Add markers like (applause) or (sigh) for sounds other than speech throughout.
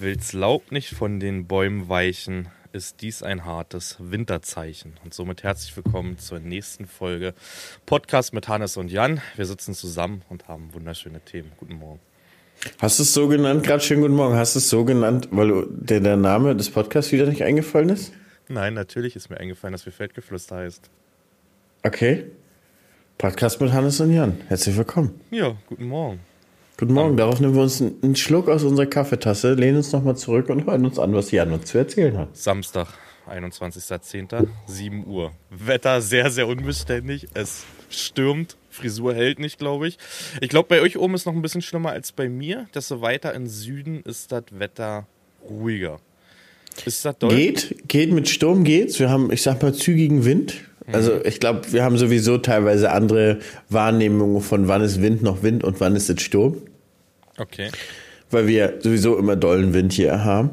Will's Laub nicht von den Bäumen weichen, ist dies ein hartes Winterzeichen. Und somit herzlich willkommen zur nächsten Folge Podcast mit Hannes und Jan. Wir sitzen zusammen und haben wunderschöne Themen. Guten Morgen. Hast du es so genannt, gerade schönen guten Morgen, hast du es so genannt, weil der, der Name des Podcasts wieder nicht eingefallen ist? Nein, natürlich ist mir eingefallen, dass wir Feldgeflüster heißt. Okay. Podcast mit Hannes und Jan. Herzlich willkommen. Ja, guten Morgen. Guten Morgen. Darauf nehmen wir uns einen Schluck aus unserer Kaffeetasse, lehnen uns nochmal zurück und hören uns an, was Jan uns zu erzählen hat. Samstag, 21.10., 7 Uhr. Wetter sehr, sehr unbeständig. Es stürmt. Frisur hält nicht, glaube ich. Ich glaube, bei euch oben ist noch ein bisschen schlimmer als bei mir. Desto weiter im Süden ist das Wetter ruhiger. Ist das doll? Geht, geht mit Sturm geht's. Wir haben, ich sag mal, zügigen Wind. Also ich glaube, wir haben sowieso teilweise andere Wahrnehmungen von wann ist Wind noch Wind und wann ist es Sturm. Okay. Weil wir sowieso immer dollen Wind hier haben.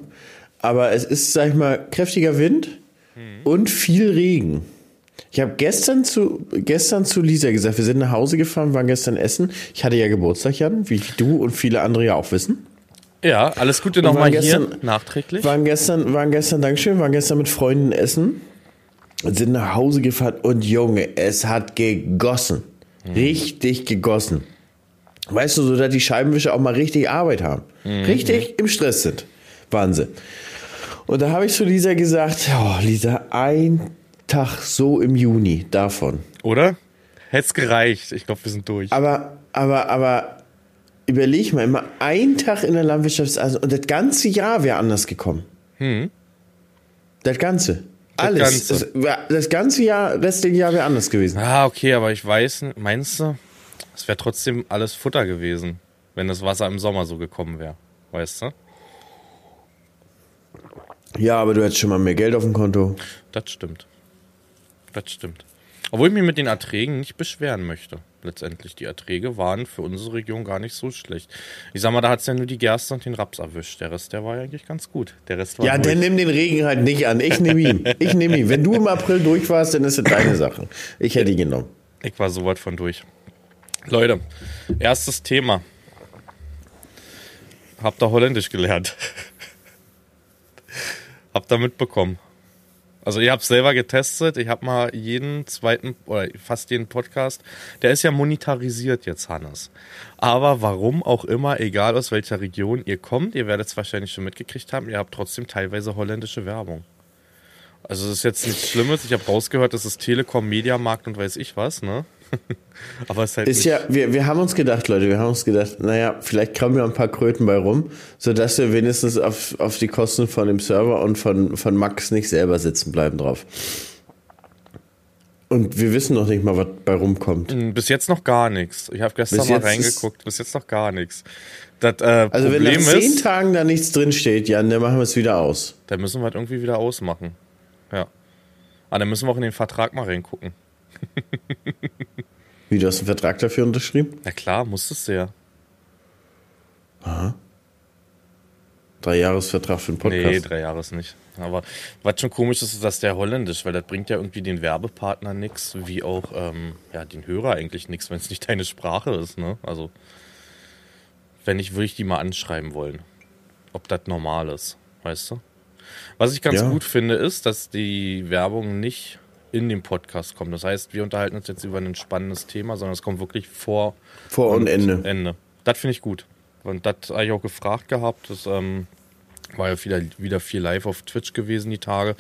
Aber es ist, sag ich mal, kräftiger Wind hm. und viel Regen. Ich habe gestern zu, gestern zu Lisa gesagt, wir sind nach Hause gefahren, waren gestern essen. Ich hatte ja Geburtstag, Jan, wie du und viele andere ja auch wissen. Ja, alles Gute nochmal hier nachträglich. Waren gestern, waren gestern, Dankeschön, waren gestern mit Freunden essen sind nach Hause gefahren und Junge, es hat gegossen. Mhm. Richtig gegossen. Weißt du, so dass die Scheibenwischer auch mal richtig Arbeit haben. Mhm. Richtig im Stress sind. Wahnsinn. Und da habe ich zu Lisa gesagt, oh, Lisa, ein Tag so im Juni davon. Oder? Hätte es gereicht. Ich glaube, wir sind durch. Aber, aber, aber überleg mal, immer ein Tag in der Landwirtschaft also, und das ganze Jahr wäre anders gekommen. Hm. Das ganze. Alles. Das ganze, das ganze Jahr, restliche Jahr wäre anders gewesen. Ah, okay, aber ich weiß, meinst du, es wäre trotzdem alles Futter gewesen, wenn das Wasser im Sommer so gekommen wäre. Weißt du? Ja, aber du hättest schon mal mehr Geld auf dem Konto. Das stimmt. Das stimmt. Obwohl ich mich mit den Erträgen nicht beschweren möchte. Letztendlich, die Erträge waren für unsere Region gar nicht so schlecht. Ich sag mal, da hat es ja nur die Gerste und den Raps erwischt. Der Rest, der war ja eigentlich ganz gut. Der Rest war ja, dann nimm den Regen halt nicht an. Ich nehme ihn. Ich nehme ihn. Wenn du im April durch warst, dann ist es deine Sache. Ich hätte ihn genommen. Ich war so weit von durch. Leute, erstes Thema. Habt ihr Holländisch gelernt? (laughs) Habt ihr mitbekommen? Also ich habe es selber getestet. Ich habe mal jeden zweiten oder fast jeden Podcast. Der ist ja monetarisiert jetzt, Hannes. Aber warum auch immer, egal aus welcher Region ihr kommt, ihr werdet es wahrscheinlich schon mitgekriegt haben, ihr habt trotzdem teilweise holländische Werbung. Also das ist jetzt nichts Schlimmes. Ich habe rausgehört, das ist Telekom, Mediamarkt und weiß ich was, ne? (laughs) Aber es ist halt. Ist ja, wir, wir haben uns gedacht, Leute, wir haben uns gedacht, naja, vielleicht kommen wir ein paar Kröten bei rum, sodass wir wenigstens auf, auf die Kosten von dem Server und von, von Max nicht selber sitzen bleiben drauf. Und wir wissen noch nicht mal, was bei rumkommt. Hm, bis jetzt noch gar nichts. Ich habe gestern mal reingeguckt. Bis jetzt noch gar nichts. Das, äh, also Problem wenn nach zehn ist, Tagen da nichts drin steht, Jan, dann machen wir es wieder aus. Dann müssen wir halt irgendwie wieder ausmachen. Ja. Aber ah, dann müssen wir auch in den Vertrag mal reingucken. (laughs) Wie, du hast einen Vertrag dafür unterschrieben? Na klar, musstest du ja. Aha. Drei Jahresvertrag für den Podcast? Nee, drei Jahres nicht. Aber was schon komisch ist, ist, dass der holländisch, weil das bringt ja irgendwie den Werbepartner nichts, wie auch ähm, ja, den Hörer eigentlich nichts, wenn es nicht deine Sprache ist. Ne? Also, wenn nicht, würde ich die mal anschreiben wollen, ob das normal ist, weißt du? Was ich ganz ja. gut finde, ist, dass die Werbung nicht in dem Podcast kommt. Das heißt, wir unterhalten uns jetzt über ein spannendes Thema, sondern es kommt wirklich vor, vor und, und Ende. Ende. Das finde ich gut. Und das habe ich auch gefragt gehabt. Das ähm, war ja wieder, wieder viel live auf Twitch gewesen die Tage.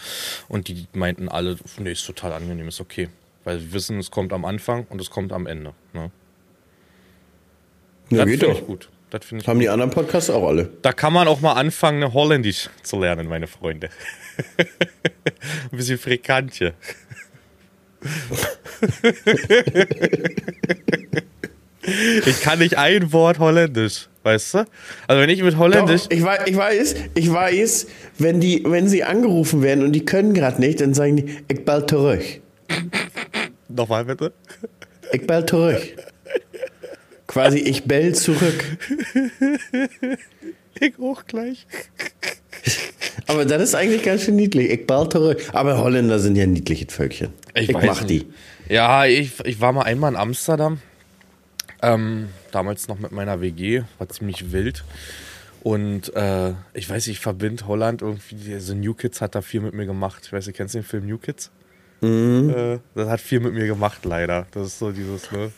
Und die meinten alle, nee, ist total angenehm, ist okay. Weil sie wissen, es kommt am Anfang und es kommt am Ende. Ne? Ja, das finde ich gut. Das ich Haben gut. die anderen Podcasts auch alle. Da kann man auch mal anfangen, Holländisch zu lernen, meine Freunde. (laughs) Ein bisschen Frikantje. Ich kann nicht ein Wort Holländisch, weißt du? Also wenn ich mit Holländisch. Doch, ich, weiß, ich weiß, ich weiß, wenn die, wenn sie angerufen werden und die können gerade nicht, dann sagen die, ich ball zurück. Nochmal bitte. Ich ball zurück. Quasi, ich bell zurück. (laughs) ich auch gleich. Aber das ist eigentlich ganz schön niedlich. Ich ball zurück. Aber Holländer sind ja niedliche Völkchen. Ich, ich mach nicht. die. Ja, ich, ich war mal einmal in Amsterdam. Ähm, damals noch mit meiner WG. War ziemlich wild. Und äh, ich weiß ich verbinde Holland irgendwie, also New Kids hat da viel mit mir gemacht. Ich weiß nicht, kennst du den Film New Kids? Mhm. Äh, das hat viel mit mir gemacht, leider. Das ist so dieses, ne,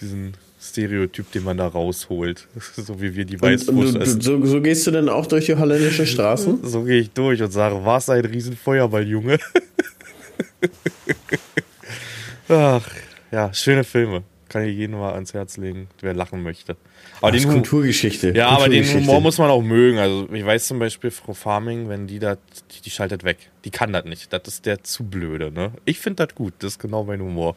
diesen Stereotyp, den man da rausholt. (laughs) so wie wir die Weißwurst essen. So, so, gehst du denn auch durch die holländische Straßen? (laughs) so gehe ich durch und sage, was ein Riesenfeuerball, Junge. (laughs) Ach, ja, schöne Filme. Kann ich jedem mal ans Herz legen, wer lachen möchte. Aber das ist Kulturgeschichte. Ja, Kulturgeschichte. aber den Humor muss man auch mögen. Also ich weiß zum Beispiel, Frau Farming, wenn die da, die, die schaltet weg. Die kann das nicht. Das ist der zu blöde. Ne? Ich finde das gut. Das ist genau mein Humor.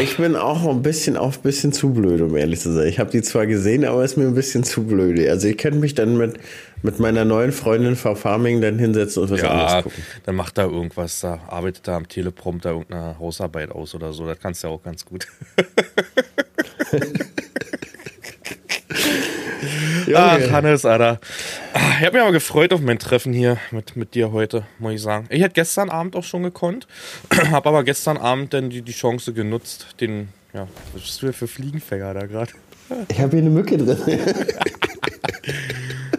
Ich bin auch ein bisschen auf ein bisschen zu blöd, um ehrlich zu sein. Ich habe die zwar gesehen, aber ist mir ein bisschen zu blöde. Also ich könnte mich dann mit, mit meiner neuen Freundin Frau Farming dann hinsetzen und was ja, anderes gucken. Dann macht da irgendwas, da arbeitet da am Teleprompter irgendeine Hausarbeit aus oder so. Das kannst du ja auch ganz gut. (laughs) Ach, Hannes, Alter. Ah, ich habe mich aber gefreut auf mein Treffen hier mit, mit dir heute, muss ich sagen. Ich hätte gestern Abend auch schon gekonnt, (clears throat) habe aber gestern Abend dann die, die Chance genutzt, den, ja, was bist du denn für Fliegenfänger da gerade? (laughs) Ich habe hier eine Mücke drin.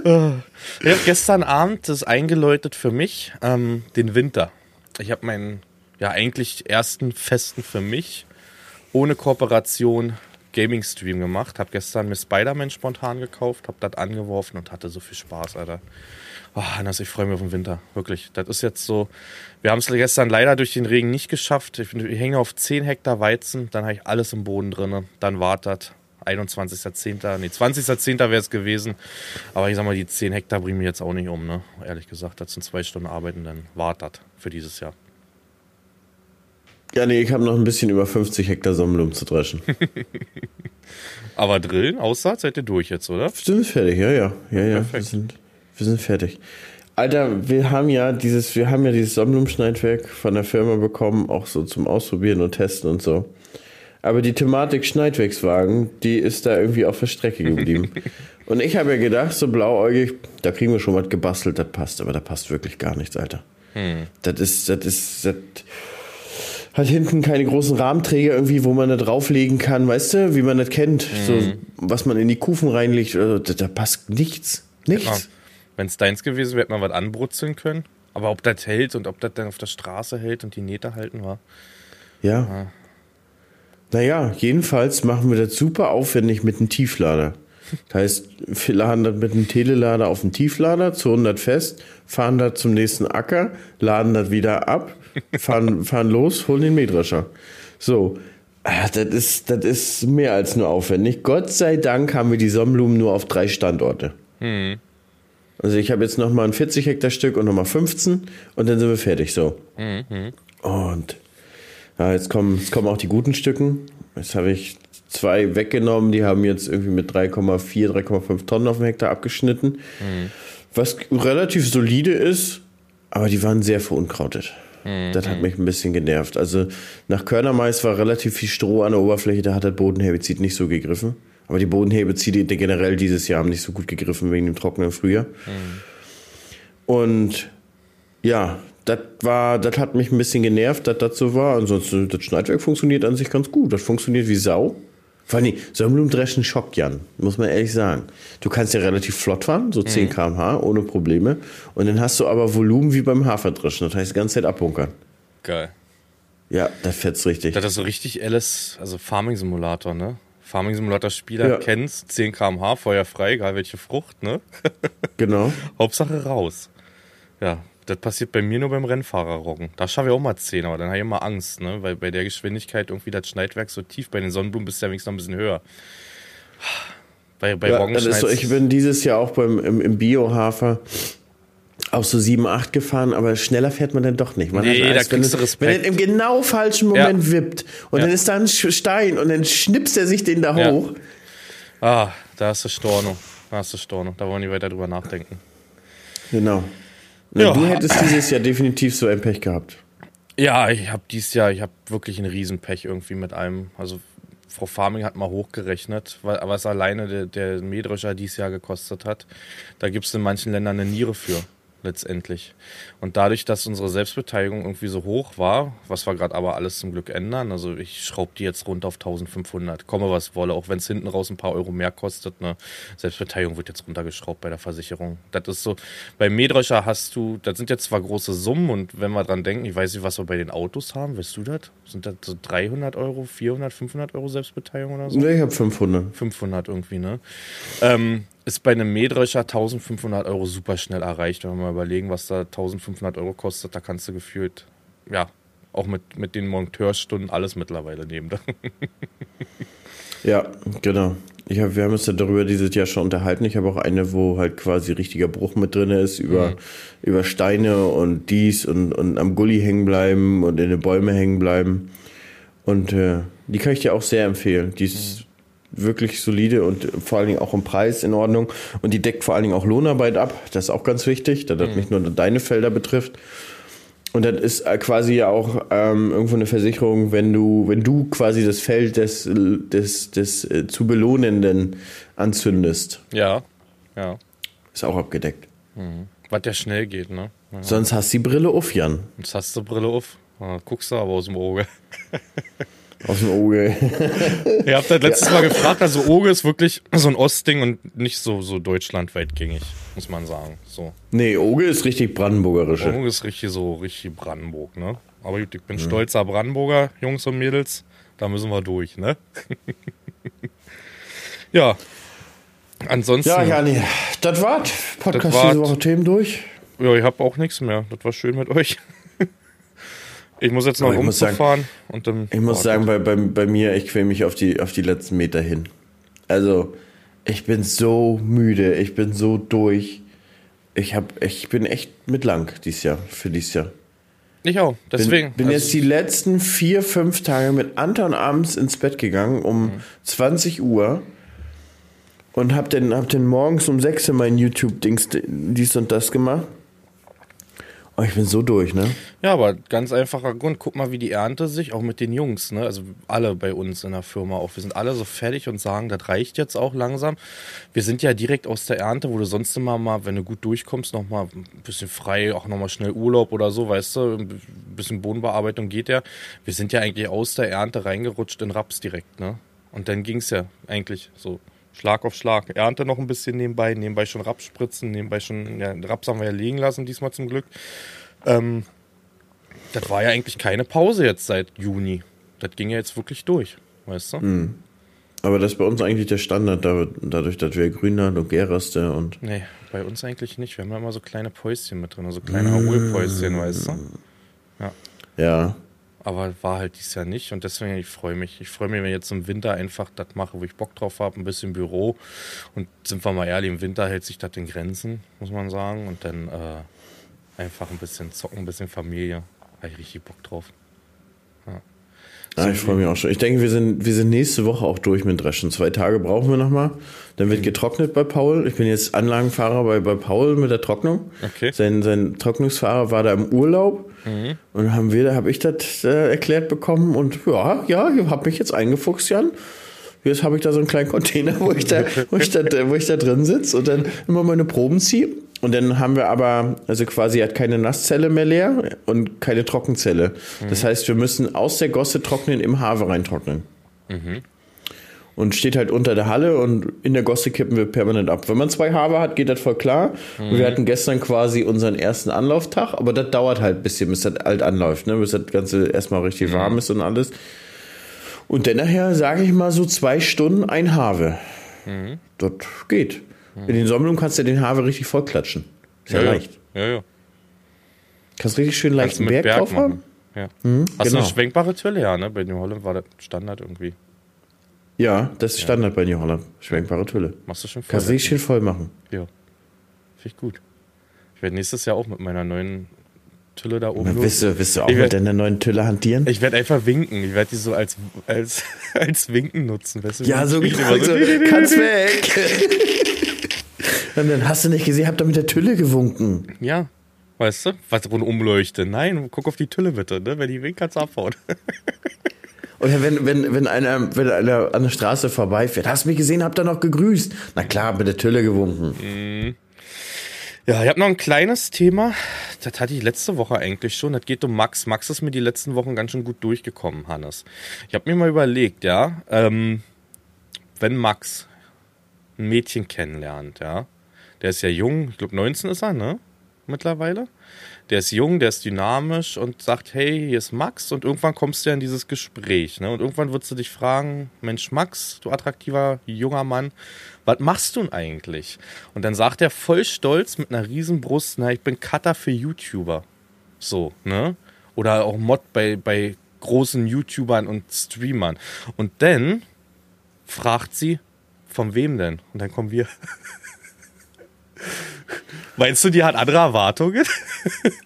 ich habe gestern Abend das eingeläutet für mich, ähm, den Winter. Ich habe meinen, ja, eigentlich ersten festen für mich, ohne Kooperation Gaming-Stream gemacht. Hab gestern mir Spider-Man spontan gekauft, hab das angeworfen und hatte so viel Spaß, Alter. Oh, Hannes, ich freue mich auf den Winter. Wirklich. Das ist jetzt so. Wir haben es gestern leider durch den Regen nicht geschafft. Ich, ich hänge auf 10 Hektar Weizen, dann habe ich alles im Boden drin. Dann wartet 21.10. Nee, 20.10. wäre es gewesen. Aber ich sag mal, die 10 Hektar bringen mich jetzt auch nicht um, ne? Ehrlich gesagt, das sind zwei Stunden Arbeiten, dann wartet für dieses Jahr. Ja, nee, ich habe noch ein bisschen über 50 Hektar Sonnenblumen zu dreschen. (laughs) Aber drillen, Aussaat, seid ihr durch jetzt, oder? Wir sind fertig, ja, ja. Ja, ja. Wir sind, wir sind fertig. Alter, wir haben ja dieses, wir haben ja dieses Sonnenblumenschneidwerk von der Firma bekommen, auch so zum Ausprobieren und Testen und so. Aber die Thematik Schneidwerkswagen, die ist da irgendwie auf der Strecke geblieben. (laughs) und ich habe ja gedacht, so blauäugig, da kriegen wir schon was gebastelt, das passt, aber da passt wirklich gar nichts, Alter. Hm. Das ist, das ist, das, hat hinten keine großen Rahmenträger irgendwie, wo man da drauflegen kann, weißt du, wie man das kennt, mhm. so was man in die Kufen reinlegt, da, da passt nichts, nichts. Wenn es deins gewesen wäre, hätte man was anbrutzeln können. Aber ob das hält und ob das dann auf der Straße hält und die Nähte halten war. Ja. ja. Naja, jedenfalls machen wir das super aufwendig mit einem Tieflader. Das heißt, wir laden das mit einem Telelader auf den Tieflader, zonen das fest, fahren das zum nächsten Acker, laden das wieder ab, fahren, fahren los, holen den Mähdrescher. So, ah, das ist, das ist mehr als nur aufwendig. Gott sei Dank haben wir die Sonnenblumen nur auf drei Standorte. Mhm. Also ich habe jetzt nochmal ein 40 Hektar Stück und nochmal 15 und dann sind wir fertig so. Mhm. Und ja, jetzt, kommen, jetzt kommen auch die guten Stücken. Jetzt habe ich zwei weggenommen, die haben jetzt irgendwie mit 3,4, 3,5 Tonnen auf dem Hektar abgeschnitten. Mhm. Was relativ solide ist, aber die waren sehr verunkrautet. Mhm. Das hat mich ein bisschen genervt. Also nach Körnermais war relativ viel Stroh an der Oberfläche, da hat der Bodenherbizid nicht so gegriffen. Aber die Bodenherbizide generell dieses Jahr haben nicht so gut gegriffen wegen dem trockenen Frühjahr. Mhm. Und ja, das war, das hat mich ein bisschen genervt, dass das so war. Ansonsten, das Schneidwerk funktioniert an sich ganz gut. Das funktioniert wie Sau. Vor allem, Sonnenblumendreschen schockt Jan, muss man ehrlich sagen. Du kannst ja relativ flott fahren, so 10 mhm. km/h, ohne Probleme. Und dann hast du aber Volumen wie beim Haferdreschen. Das heißt, die ganze Zeit abbunkern. Geil. Ja, das fährt's richtig. Das ist so richtig Alice, also Farming Simulator, ne? Farming Simulator Spieler ja. kennst, 10 km/h, feuerfrei, egal welche Frucht, ne? (laughs) genau. Hauptsache raus. Ja, das passiert bei mir nur beim Rennfahrerroggen. Da schaffe ich auch mal 10, aber dann habe ich immer Angst, ne? Weil bei der Geschwindigkeit irgendwie das Schneidwerk so tief, bei den Sonnenblumen bist du ja wenigstens noch ein bisschen höher. Bei, bei ja, Roggen so, Ich bin dieses Jahr auch beim, im, im Biohafer auch so 7, 8 gefahren, aber schneller fährt man dann doch nicht. Man nee, da kriegst du Respekt. Wenn er im genau falschen Moment ja. wippt und ja. dann ist da ein Stein und dann schnipst er sich den da hoch. Ah, da hast du Storno. Da hast du Storno. Da wollen die weiter drüber nachdenken. Genau. Ja. Du hättest dieses Jahr definitiv so ein Pech gehabt. Ja, ich habe dieses Jahr, ich habe wirklich ein Riesenpech irgendwie mit einem. Also Frau Farming hat mal hochgerechnet, was alleine der, der Mähdrescher dieses Jahr gekostet hat. Da gibt es in manchen Ländern eine Niere für. Letztendlich. Und dadurch, dass unsere Selbstbeteiligung irgendwie so hoch war, was wir gerade aber alles zum Glück ändern, also ich schraube die jetzt runter auf 1500, komme was wolle, auch wenn es hinten raus ein paar Euro mehr kostet, ne? Selbstbeteiligung wird jetzt runtergeschraubt bei der Versicherung. Das ist so, bei Mähdrescher hast du, das sind jetzt zwar große Summen und wenn wir dran denken, ich weiß nicht, was wir bei den Autos haben, weißt du das? Sind das so 300 Euro, 400, 500 Euro Selbstbeteiligung oder so? Ne, ich habe 500. 500 irgendwie, ne? Ähm, ist bei einem Mähdrescher 1500 Euro super schnell erreicht. Wenn wir mal überlegen, was da 1500 Euro kostet, da kannst du gefühlt, ja, auch mit, mit den Monteurstunden alles mittlerweile nehmen. (laughs) ja, genau. Ich hab, wir haben uns ja darüber dieses Jahr schon unterhalten. Ich habe auch eine, wo halt quasi richtiger Bruch mit drin ist, über, mhm. über Steine und dies und, und am Gully hängen bleiben und in den Bäume hängen bleiben. Und äh, die kann ich dir auch sehr empfehlen. Die ist mhm. Wirklich solide und vor allen Dingen auch im Preis in Ordnung. Und die deckt vor allen Dingen auch Lohnarbeit ab. Das ist auch ganz wichtig, da das mhm. nicht nur deine Felder betrifft. Und das ist äh, quasi ja auch ähm, irgendwo eine Versicherung, wenn du, wenn du quasi das Feld des, des, des äh, zu Belohnenden anzündest. Ja, ja. Ist auch abgedeckt. Mhm. Was ja schnell geht, ne? Ja. Sonst hast du die Brille auf, Jan. Sonst hast du Brille auf. Ja, guckst du aber aus dem Auge. (laughs) Aus dem Auge. (laughs) Ihr habt das letztes ja. Mal gefragt, also Auge ist wirklich so ein Ostding und nicht so, so deutschlandweit gängig, muss man sagen. So. Nee, Auge ist richtig brandenburgerisch. Auge ist richtig so, richtig Brandenburg, ne? Aber ich bin mhm. stolzer Brandenburger, Jungs und Mädels. Da müssen wir durch, ne? (laughs) ja. Ansonsten. Ja, Jani, das war's. Podcast das diese Woche Themen durch. Ja, ich hab auch nichts mehr. Das war schön mit euch. Ich muss jetzt noch rumfahren und dann. Ich muss sagen, bei, bei, bei mir, ich quäle mich auf die, auf die letzten Meter hin. Also, ich bin so müde, ich bin so durch. Ich, hab, ich bin echt mit lang dieses Jahr, für dieses Jahr. Ich auch, deswegen. Bin, bin also jetzt die letzten vier, fünf Tage mit Anton abends ins Bett gegangen um mhm. 20 Uhr und hab dann, hab dann morgens um 6 Uhr mein YouTube-Dings dies und das gemacht. Oh, ich bin so durch, ne? Ja, aber ganz einfacher Grund. Guck mal, wie die Ernte sich, auch mit den Jungs, ne? Also alle bei uns in der Firma auch. Wir sind alle so fertig und sagen, das reicht jetzt auch langsam. Wir sind ja direkt aus der Ernte, wo du sonst immer mal, wenn du gut durchkommst, nochmal ein bisschen frei, auch nochmal schnell Urlaub oder so, weißt du? Ein bisschen Bodenbearbeitung geht ja. Wir sind ja eigentlich aus der Ernte reingerutscht in Raps direkt, ne? Und dann ging es ja eigentlich so. Schlag auf Schlag. Ernte noch ein bisschen nebenbei, nebenbei schon Raps spritzen, nebenbei schon, ja, Raps haben wir ja liegen lassen, diesmal zum Glück. Ähm, das war ja eigentlich keine Pause jetzt seit Juni. Das ging ja jetzt wirklich durch, weißt du? Mhm. Aber das ist bei uns eigentlich der Standard, dadurch, dass wir Grünland und Geraste und. Nee, bei uns eigentlich nicht. Wir haben ja immer so kleine Päuschen mit drin, so also kleine Erholpäuschen, weißt du? Ja. Ja. Aber war halt dieses Jahr nicht und deswegen, ich freue mich. Ich freue mich, wenn ich jetzt im Winter einfach das mache, wo ich Bock drauf habe, ein bisschen Büro. Und sind wir mal ehrlich, im Winter hält sich das in Grenzen, muss man sagen. Und dann äh, einfach ein bisschen zocken, ein bisschen Familie. Habe ich richtig Bock drauf. Ja, ich freue mich auch schon. Ich denke, wir sind, wir sind nächste Woche auch durch mit Dreschen. Zwei Tage brauchen wir nochmal. Dann wird mhm. getrocknet bei Paul. Ich bin jetzt Anlagenfahrer bei, bei Paul mit der Trocknung. Okay. Sein, sein Trocknungsfahrer war da im Urlaub. Mhm. Und haben wir, habe ich das äh, erklärt bekommen. Und ja, ja, ich habe mich jetzt eingefuchst, Jan. Jetzt habe ich da so einen kleinen Container, wo ich da, wo ich da, wo ich da drin sitze und dann immer meine Proben ziehe. Und dann haben wir aber, also quasi hat keine Nasszelle mehr leer und keine Trockenzelle. Mhm. Das heißt, wir müssen aus der Gosse trocknen, im Haare reintrocknen. Mhm. Und steht halt unter der Halle und in der Gosse kippen wir permanent ab. Wenn man zwei Haare hat, geht das voll klar. Mhm. Wir hatten gestern quasi unseren ersten Anlauftag, aber das dauert halt ein bisschen, bis das alt anläuft, ne? bis das Ganze erstmal richtig mhm. warm ist und alles. Und dann nachher, sage ich mal, so zwei Stunden ein Haare. Mhm. Das geht. In den Sammlungen kannst du den Haare richtig vollklatschen. Ist ja, ja leicht. Ja, ja. Kannst richtig schön leicht einen Berg, Berg drauf haben. Ja. Mhm, Hast genau. du eine schwenkbare Tülle? Ja, ne? Bei New Holland war das Standard irgendwie. Ja, das ist Standard bei New Holland. Schwenkbare Tülle. Machst du schon voll? Kannst du richtig schön voll machen. Ja. Finde ich gut. Ich werde nächstes Jahr auch mit meiner neuen Tülle da oben. Willst du, willst du auch werd, mit deiner neuen Tülle hantieren? Ich werde einfach winken. Ich werde die so als, als, (laughs) als Winken nutzen. Weißt du, ja, so, genau, so, (laughs) kannst weg. Und dann hast du nicht gesehen, hab da mit der Tülle gewunken. Ja. Weißt du? Was und umleuchte. Nein, guck auf die Tülle bitte, ne? Wenn die winkt, kannst du abhauen. (laughs) Oder wenn, wenn, wenn, einer, wenn einer an der Straße vorbeifährt, hast du mich gesehen, hab da noch gegrüßt. Na klar, mit der Tülle gewunken. Mhm. Ja, ich habe noch ein kleines Thema. Das hatte ich letzte Woche eigentlich schon. Das geht um Max. Max ist mir die letzten Wochen ganz schön gut durchgekommen, Hannes. Ich habe mir mal überlegt, ja, ähm, wenn Max ein Mädchen kennenlernt, ja, der ist ja jung, ich glaube 19 ist er, ne? Mittlerweile. Der ist jung, der ist dynamisch und sagt, hey, hier ist Max und irgendwann kommst du ja in dieses Gespräch, ne? Und irgendwann würdest du dich fragen, Mensch, Max, du attraktiver junger Mann, was machst du denn eigentlich? Und dann sagt er voll stolz mit einer riesen Brust, na, ich bin Cutter für YouTuber. So, ne? Oder auch Mod bei, bei großen YouTubern und Streamern. Und dann fragt sie, von wem denn? Und dann kommen wir. Meinst du, die hat andere Erwartungen?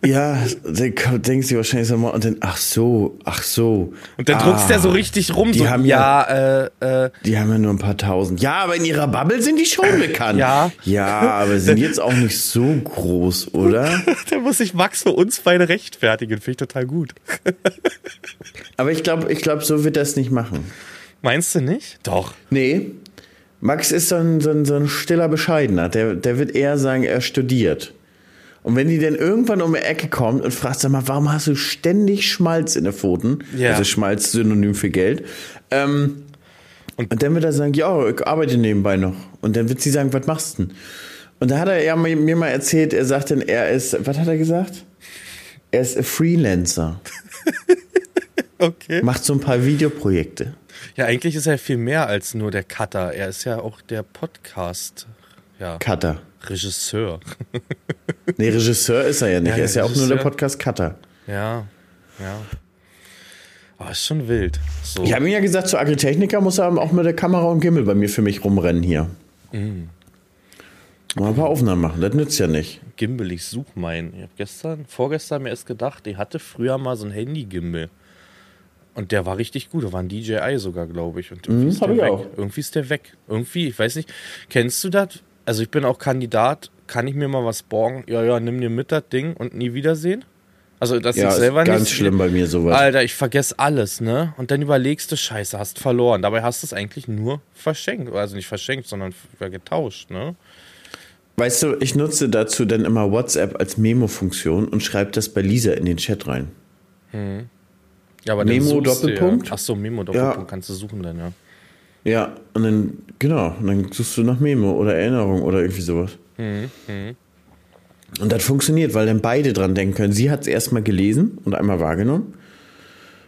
Ja, dann denkst du wahrscheinlich so mal und dann, ach so, ach so. Und dann ah, druckst der so richtig rum. Die so, haben ja, ja äh, äh, die haben ja nur ein paar tausend. Ja, aber in ihrer Bubble sind die schon (laughs) bekannt. ja. Ja, aber sind jetzt auch nicht so groß, oder? (laughs) dann muss sich Max für uns beide rechtfertigen. Finde ich total gut. aber ich glaube, ich glaube, so wird das nicht machen. Meinst du nicht? Doch. Nee. Max ist so ein, so ein, so ein stiller Bescheidener. Der, der wird eher sagen, er studiert. Und wenn die dann irgendwann um die Ecke kommt und fragt, sag mal, warum hast du ständig Schmalz in den Pfoten? Ja. Also Schmalz synonym für Geld. Ähm, und, und, dann wird er sagen, ja, ich arbeite nebenbei noch. Und dann wird sie sagen, was machst du denn? Und da hat er ja mir mal erzählt, er sagt dann, er ist, was hat er gesagt? Er ist ein Freelancer. (laughs) okay. Macht so ein paar Videoprojekte. Ja, eigentlich ist er viel mehr als nur der Cutter. Er ist ja auch der Podcast. Ja. Cutter. Regisseur. (laughs) nee, Regisseur ist er ja nicht. Ja, er ist ja auch nur der Podcast-Cutter. Ja, ja. Aber ist schon wild. So. Ich habe ihm ja gesagt, zu Agritechniker muss er auch mit der Kamera und Gimmel bei mir für mich rumrennen hier. Mhm. Mal ein paar Aufnahmen machen, das nützt ja nicht. Gimbal, ich suche meinen. Ich habe gestern, vorgestern mir erst gedacht, ich hatte früher mal so ein Handy-Gimbal. Und der war richtig gut. Da war ein DJI sogar, glaube ich. Und irgendwie, mhm, ist der weg. Auch. irgendwie ist der weg. Irgendwie, ich weiß nicht. Kennst du das? Also ich bin auch Kandidat. Kann ich mir mal was borgen? Ja, ja, nimm dir mit das Ding und nie wiedersehen. Also, dass ja, ich selber ist ganz nicht. schlimm bei mir sowas. Alter, ich vergesse alles, ne? Und dann überlegst du, Scheiße, hast verloren. Dabei hast du es eigentlich nur verschenkt. Also nicht verschenkt, sondern getauscht, ne? Weißt du, ich nutze dazu dann immer WhatsApp als Memo-Funktion und schreibe das bei Lisa in den Chat rein. Hm. Ja, aber Memo Doppelpunkt. Ja. Ach so, Memo Doppelpunkt ja. kannst du suchen dann, ja. Ja, und dann, genau, und dann suchst du nach Memo oder Erinnerung oder irgendwie sowas. Mhm. Mhm. Und das funktioniert, weil dann beide dran denken können. Sie hat es erstmal gelesen und einmal wahrgenommen.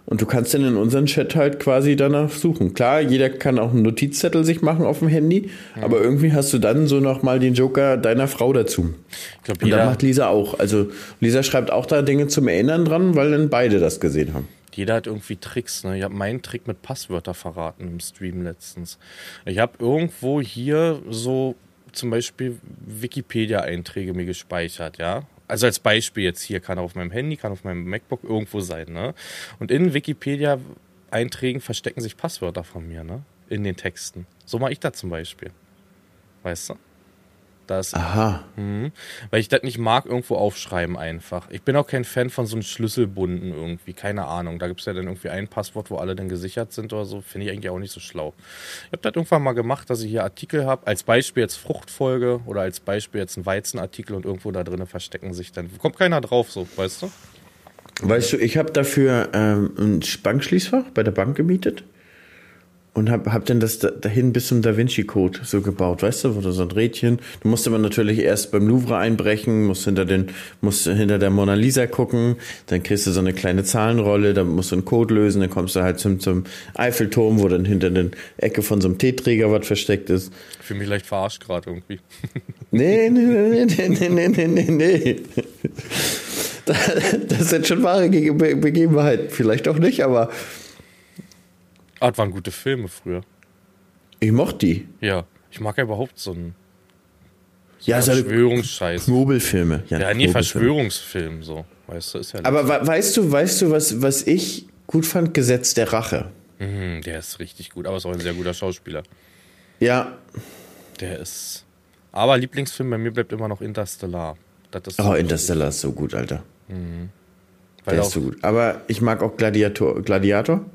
Und du kannst dann in unseren Chat halt quasi danach suchen. Klar, jeder kann auch einen Notizzettel sich machen auf dem Handy, mhm. aber irgendwie hast du dann so nochmal den Joker deiner Frau dazu. Ich glaub, und das macht Lisa auch. Also Lisa schreibt auch da Dinge zum Erinnern dran, weil dann beide das gesehen haben. Jeder hat irgendwie Tricks. Ne? Ich habe meinen Trick mit Passwörter verraten im Stream letztens. Ich habe irgendwo hier so zum Beispiel Wikipedia-Einträge mir gespeichert, ja. Also als Beispiel jetzt hier kann auf meinem Handy, kann auf meinem MacBook irgendwo sein, ne? Und in Wikipedia-Einträgen verstecken sich Passwörter von mir, ne? In den Texten. So mache ich das zum Beispiel. Weißt du? Das, Aha. Mh, weil ich das nicht mag, irgendwo aufschreiben einfach. Ich bin auch kein Fan von so einem Schlüsselbunden irgendwie, keine Ahnung. Da gibt es ja dann irgendwie ein Passwort, wo alle dann gesichert sind oder so. Finde ich eigentlich auch nicht so schlau. Ich habe das irgendwann mal gemacht, dass ich hier Artikel habe, als Beispiel jetzt Fruchtfolge oder als Beispiel jetzt ein Weizenartikel und irgendwo da drinnen verstecken sich dann. Kommt keiner drauf, so, weißt du? Weißt du, ich habe dafür ähm, ein Bankschließfach bei der Bank gemietet und hab, hab dann das dahin bis zum Da Vinci Code so gebaut, weißt du, wurde so ein Rädchen. Du musst aber natürlich erst beim Louvre einbrechen, musst hinter den, musst hinter der Mona Lisa gucken, dann kriegst du so eine kleine Zahlenrolle, dann musst du einen Code lösen, dann kommst du halt zum, zum Eiffelturm, wo dann hinter den Ecke von so einem Teeträger was versteckt ist. Ich mich leicht verarscht gerade irgendwie. (laughs) Nee, Nee, nee, nee, nee, nee, nee, nee, nee. (laughs) Das sind schon wahre Begebenheiten. Vielleicht auch nicht, aber Ah, das waren gute Filme früher. Ich mochte die. Ja, ich mag ja überhaupt so einen so ja, Verschwörungsscheiß. Knobelfilme. Ja, ja nee, Verschwörungsfilm so. Weißt du, ist ja Aber weißt du, weißt du, was, was ich gut fand? Gesetz der Rache. Mhm, der ist richtig gut, aber ist auch ein sehr guter Schauspieler. Ja. Der ist. Aber Lieblingsfilm bei mir bleibt immer noch Interstellar. Ist oh, Interstellar ist so gut, Alter. Mhm. Weil der ist so gut. Aber ich mag auch Gladiator. Gladiator?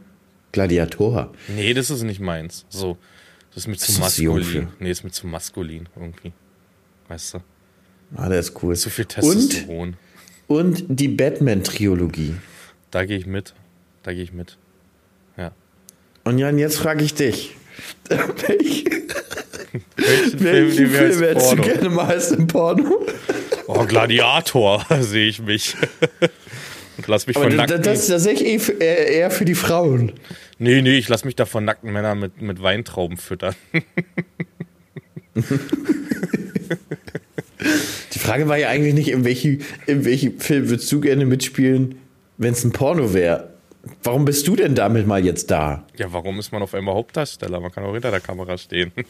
Gladiator. Nee, das ist nicht meins. So, das ist mir zu maskulin. Nee, ist mir zu maskulin irgendwie. Weißt du? Ah, der ist cool. Zu viel Und, Testosteron. und die Batman-Trilogie. Da gehe ich mit. Da gehe ich mit. Ja. Und Jan, jetzt frage ich dich. (laughs) Welch, Welchen welchen wir als Film hättest du gerne mal als im Porno? Oh, Gladiator, (laughs) sehe ich mich. (laughs) Und lass mich Aber von das, nackten... das, das sehe ich eh eher für die Frauen. nee, nee, ich lass mich da von nackten Männern mit, mit Weintrauben füttern. (laughs) Die Frage war ja eigentlich nicht, in welchem in welchem Film würdest du gerne mitspielen, wenn es ein Porno wäre. Warum bist du denn damit mal jetzt da? Ja, warum ist man auf einmal Hauptdarsteller? Man kann auch hinter der Kamera stehen. (laughs)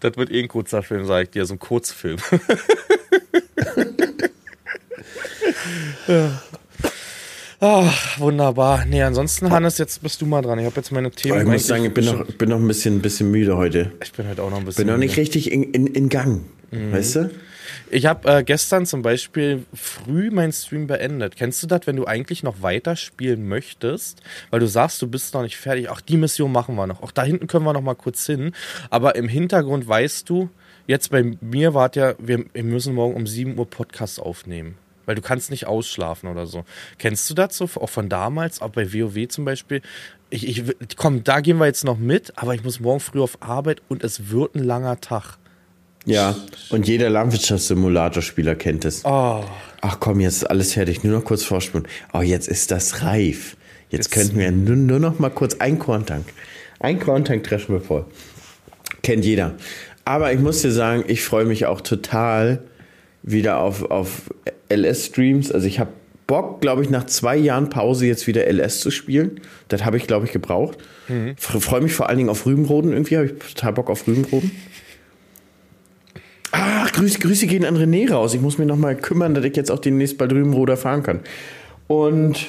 das wird eh ein kurzer Film, sag ich dir, so ein Kurzfilm. (laughs) (laughs) ja. Ach, wunderbar. Nee, ansonsten, Hannes, jetzt bist du mal dran. Ich habe jetzt meine Themen. ich muss sagen, ich bin noch, bin noch ein bisschen, bisschen müde heute. ich bin heute auch noch ein bisschen. Bin noch nicht richtig in, in, in Gang. Mhm. Weißt du? Ich habe äh, gestern zum Beispiel früh meinen Stream beendet. Kennst du das, wenn du eigentlich noch weiterspielen möchtest, weil du sagst, du bist noch nicht fertig? Ach, die Mission machen wir noch. Auch da hinten können wir noch mal kurz hin. Aber im Hintergrund weißt du, jetzt bei mir war ja, wir, wir müssen morgen um 7 Uhr Podcast aufnehmen. Weil du kannst nicht ausschlafen oder so. Kennst du das so, auch von damals, auch bei WoW zum Beispiel? Ich, ich, komm, da gehen wir jetzt noch mit, aber ich muss morgen früh auf Arbeit und es wird ein langer Tag. Ja. Und jeder Landwirtschaftssimulator-Spieler kennt es. Oh. Ach komm, jetzt ist alles fertig. Nur noch kurz vorspulen. Oh, jetzt ist das reif. Jetzt, Jetzt- könnten wir nur, nur noch mal kurz ein Korntank. Ein Korntank treffen wir voll. Kennt jeder. Aber ich muss dir sagen, ich freue mich auch total wieder auf, auf LS-Streams. Also ich habe Bock, glaube ich, nach zwei Jahren Pause jetzt wieder LS zu spielen. Das habe ich, glaube ich, gebraucht. Freue mich vor allen Dingen auf Rübenroden. Irgendwie habe ich total Bock auf Rübenroden. Ach, Grüße, Grüße gehen an René raus. Ich muss mich noch mal kümmern, dass ich jetzt auch demnächst bei Rübenroder fahren kann. Und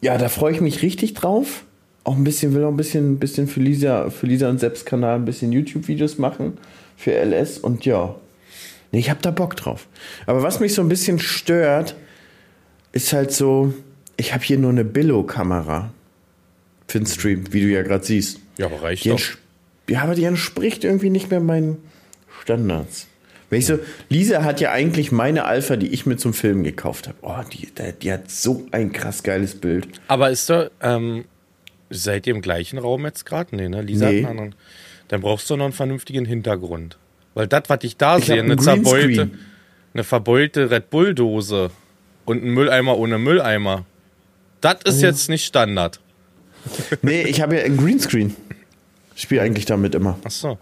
ja, da freue ich mich richtig drauf. Auch ein bisschen, will auch ein bisschen, bisschen für Lisa, für Lisa und Seps Kanal ein bisschen YouTube-Videos machen für LS und ja. Nee, ich habe da Bock drauf. Aber was mich so ein bisschen stört, ist halt so, ich habe hier nur eine Billo-Kamera für den Stream, wie du ja gerade siehst. Ja, aber reicht Die doch. ja, aber die entspricht irgendwie nicht mehr meinen Standards. Wenn ich so, Lisa hat ja eigentlich meine Alpha, die ich mir zum Film gekauft habe. Oh, die, die, die hat so ein krass geiles Bild. Aber ist da, ähm, seid ihr im gleichen Raum jetzt gerade? Nee, ne? Lisa Nee. hat einen anderen. Dann brauchst du noch einen vernünftigen Hintergrund. Weil das, was ich da Ich sehe, eine zerbeulte, eine verbeulte Red Bull-Dose und ein Mülleimer ohne Mülleimer. Das ist jetzt nicht Standard. Nee, ich habe ja einen Greenscreen. Ich spiele eigentlich damit immer. Ach so.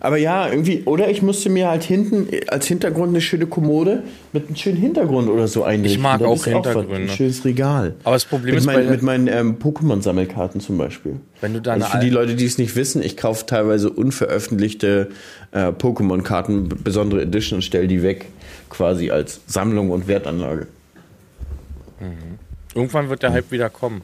Aber ja, irgendwie, oder ich musste mir halt hinten als Hintergrund eine schöne Kommode mit einem schönen Hintergrund oder so einrichten. Ich mag Das auch Hintergründe. Ein schönes Regal. Aber das Problem mit ist, mein, mit meinen ähm, Pokémon-Sammelkarten zum Beispiel. Wenn du da also für die Leute, die es nicht wissen, ich kaufe teilweise unveröffentlichte äh, Pokémon-Karten, besondere Edition und stelle die weg, quasi als Sammlung und Wertanlage. Irgendwann wird der Hype wieder kommen.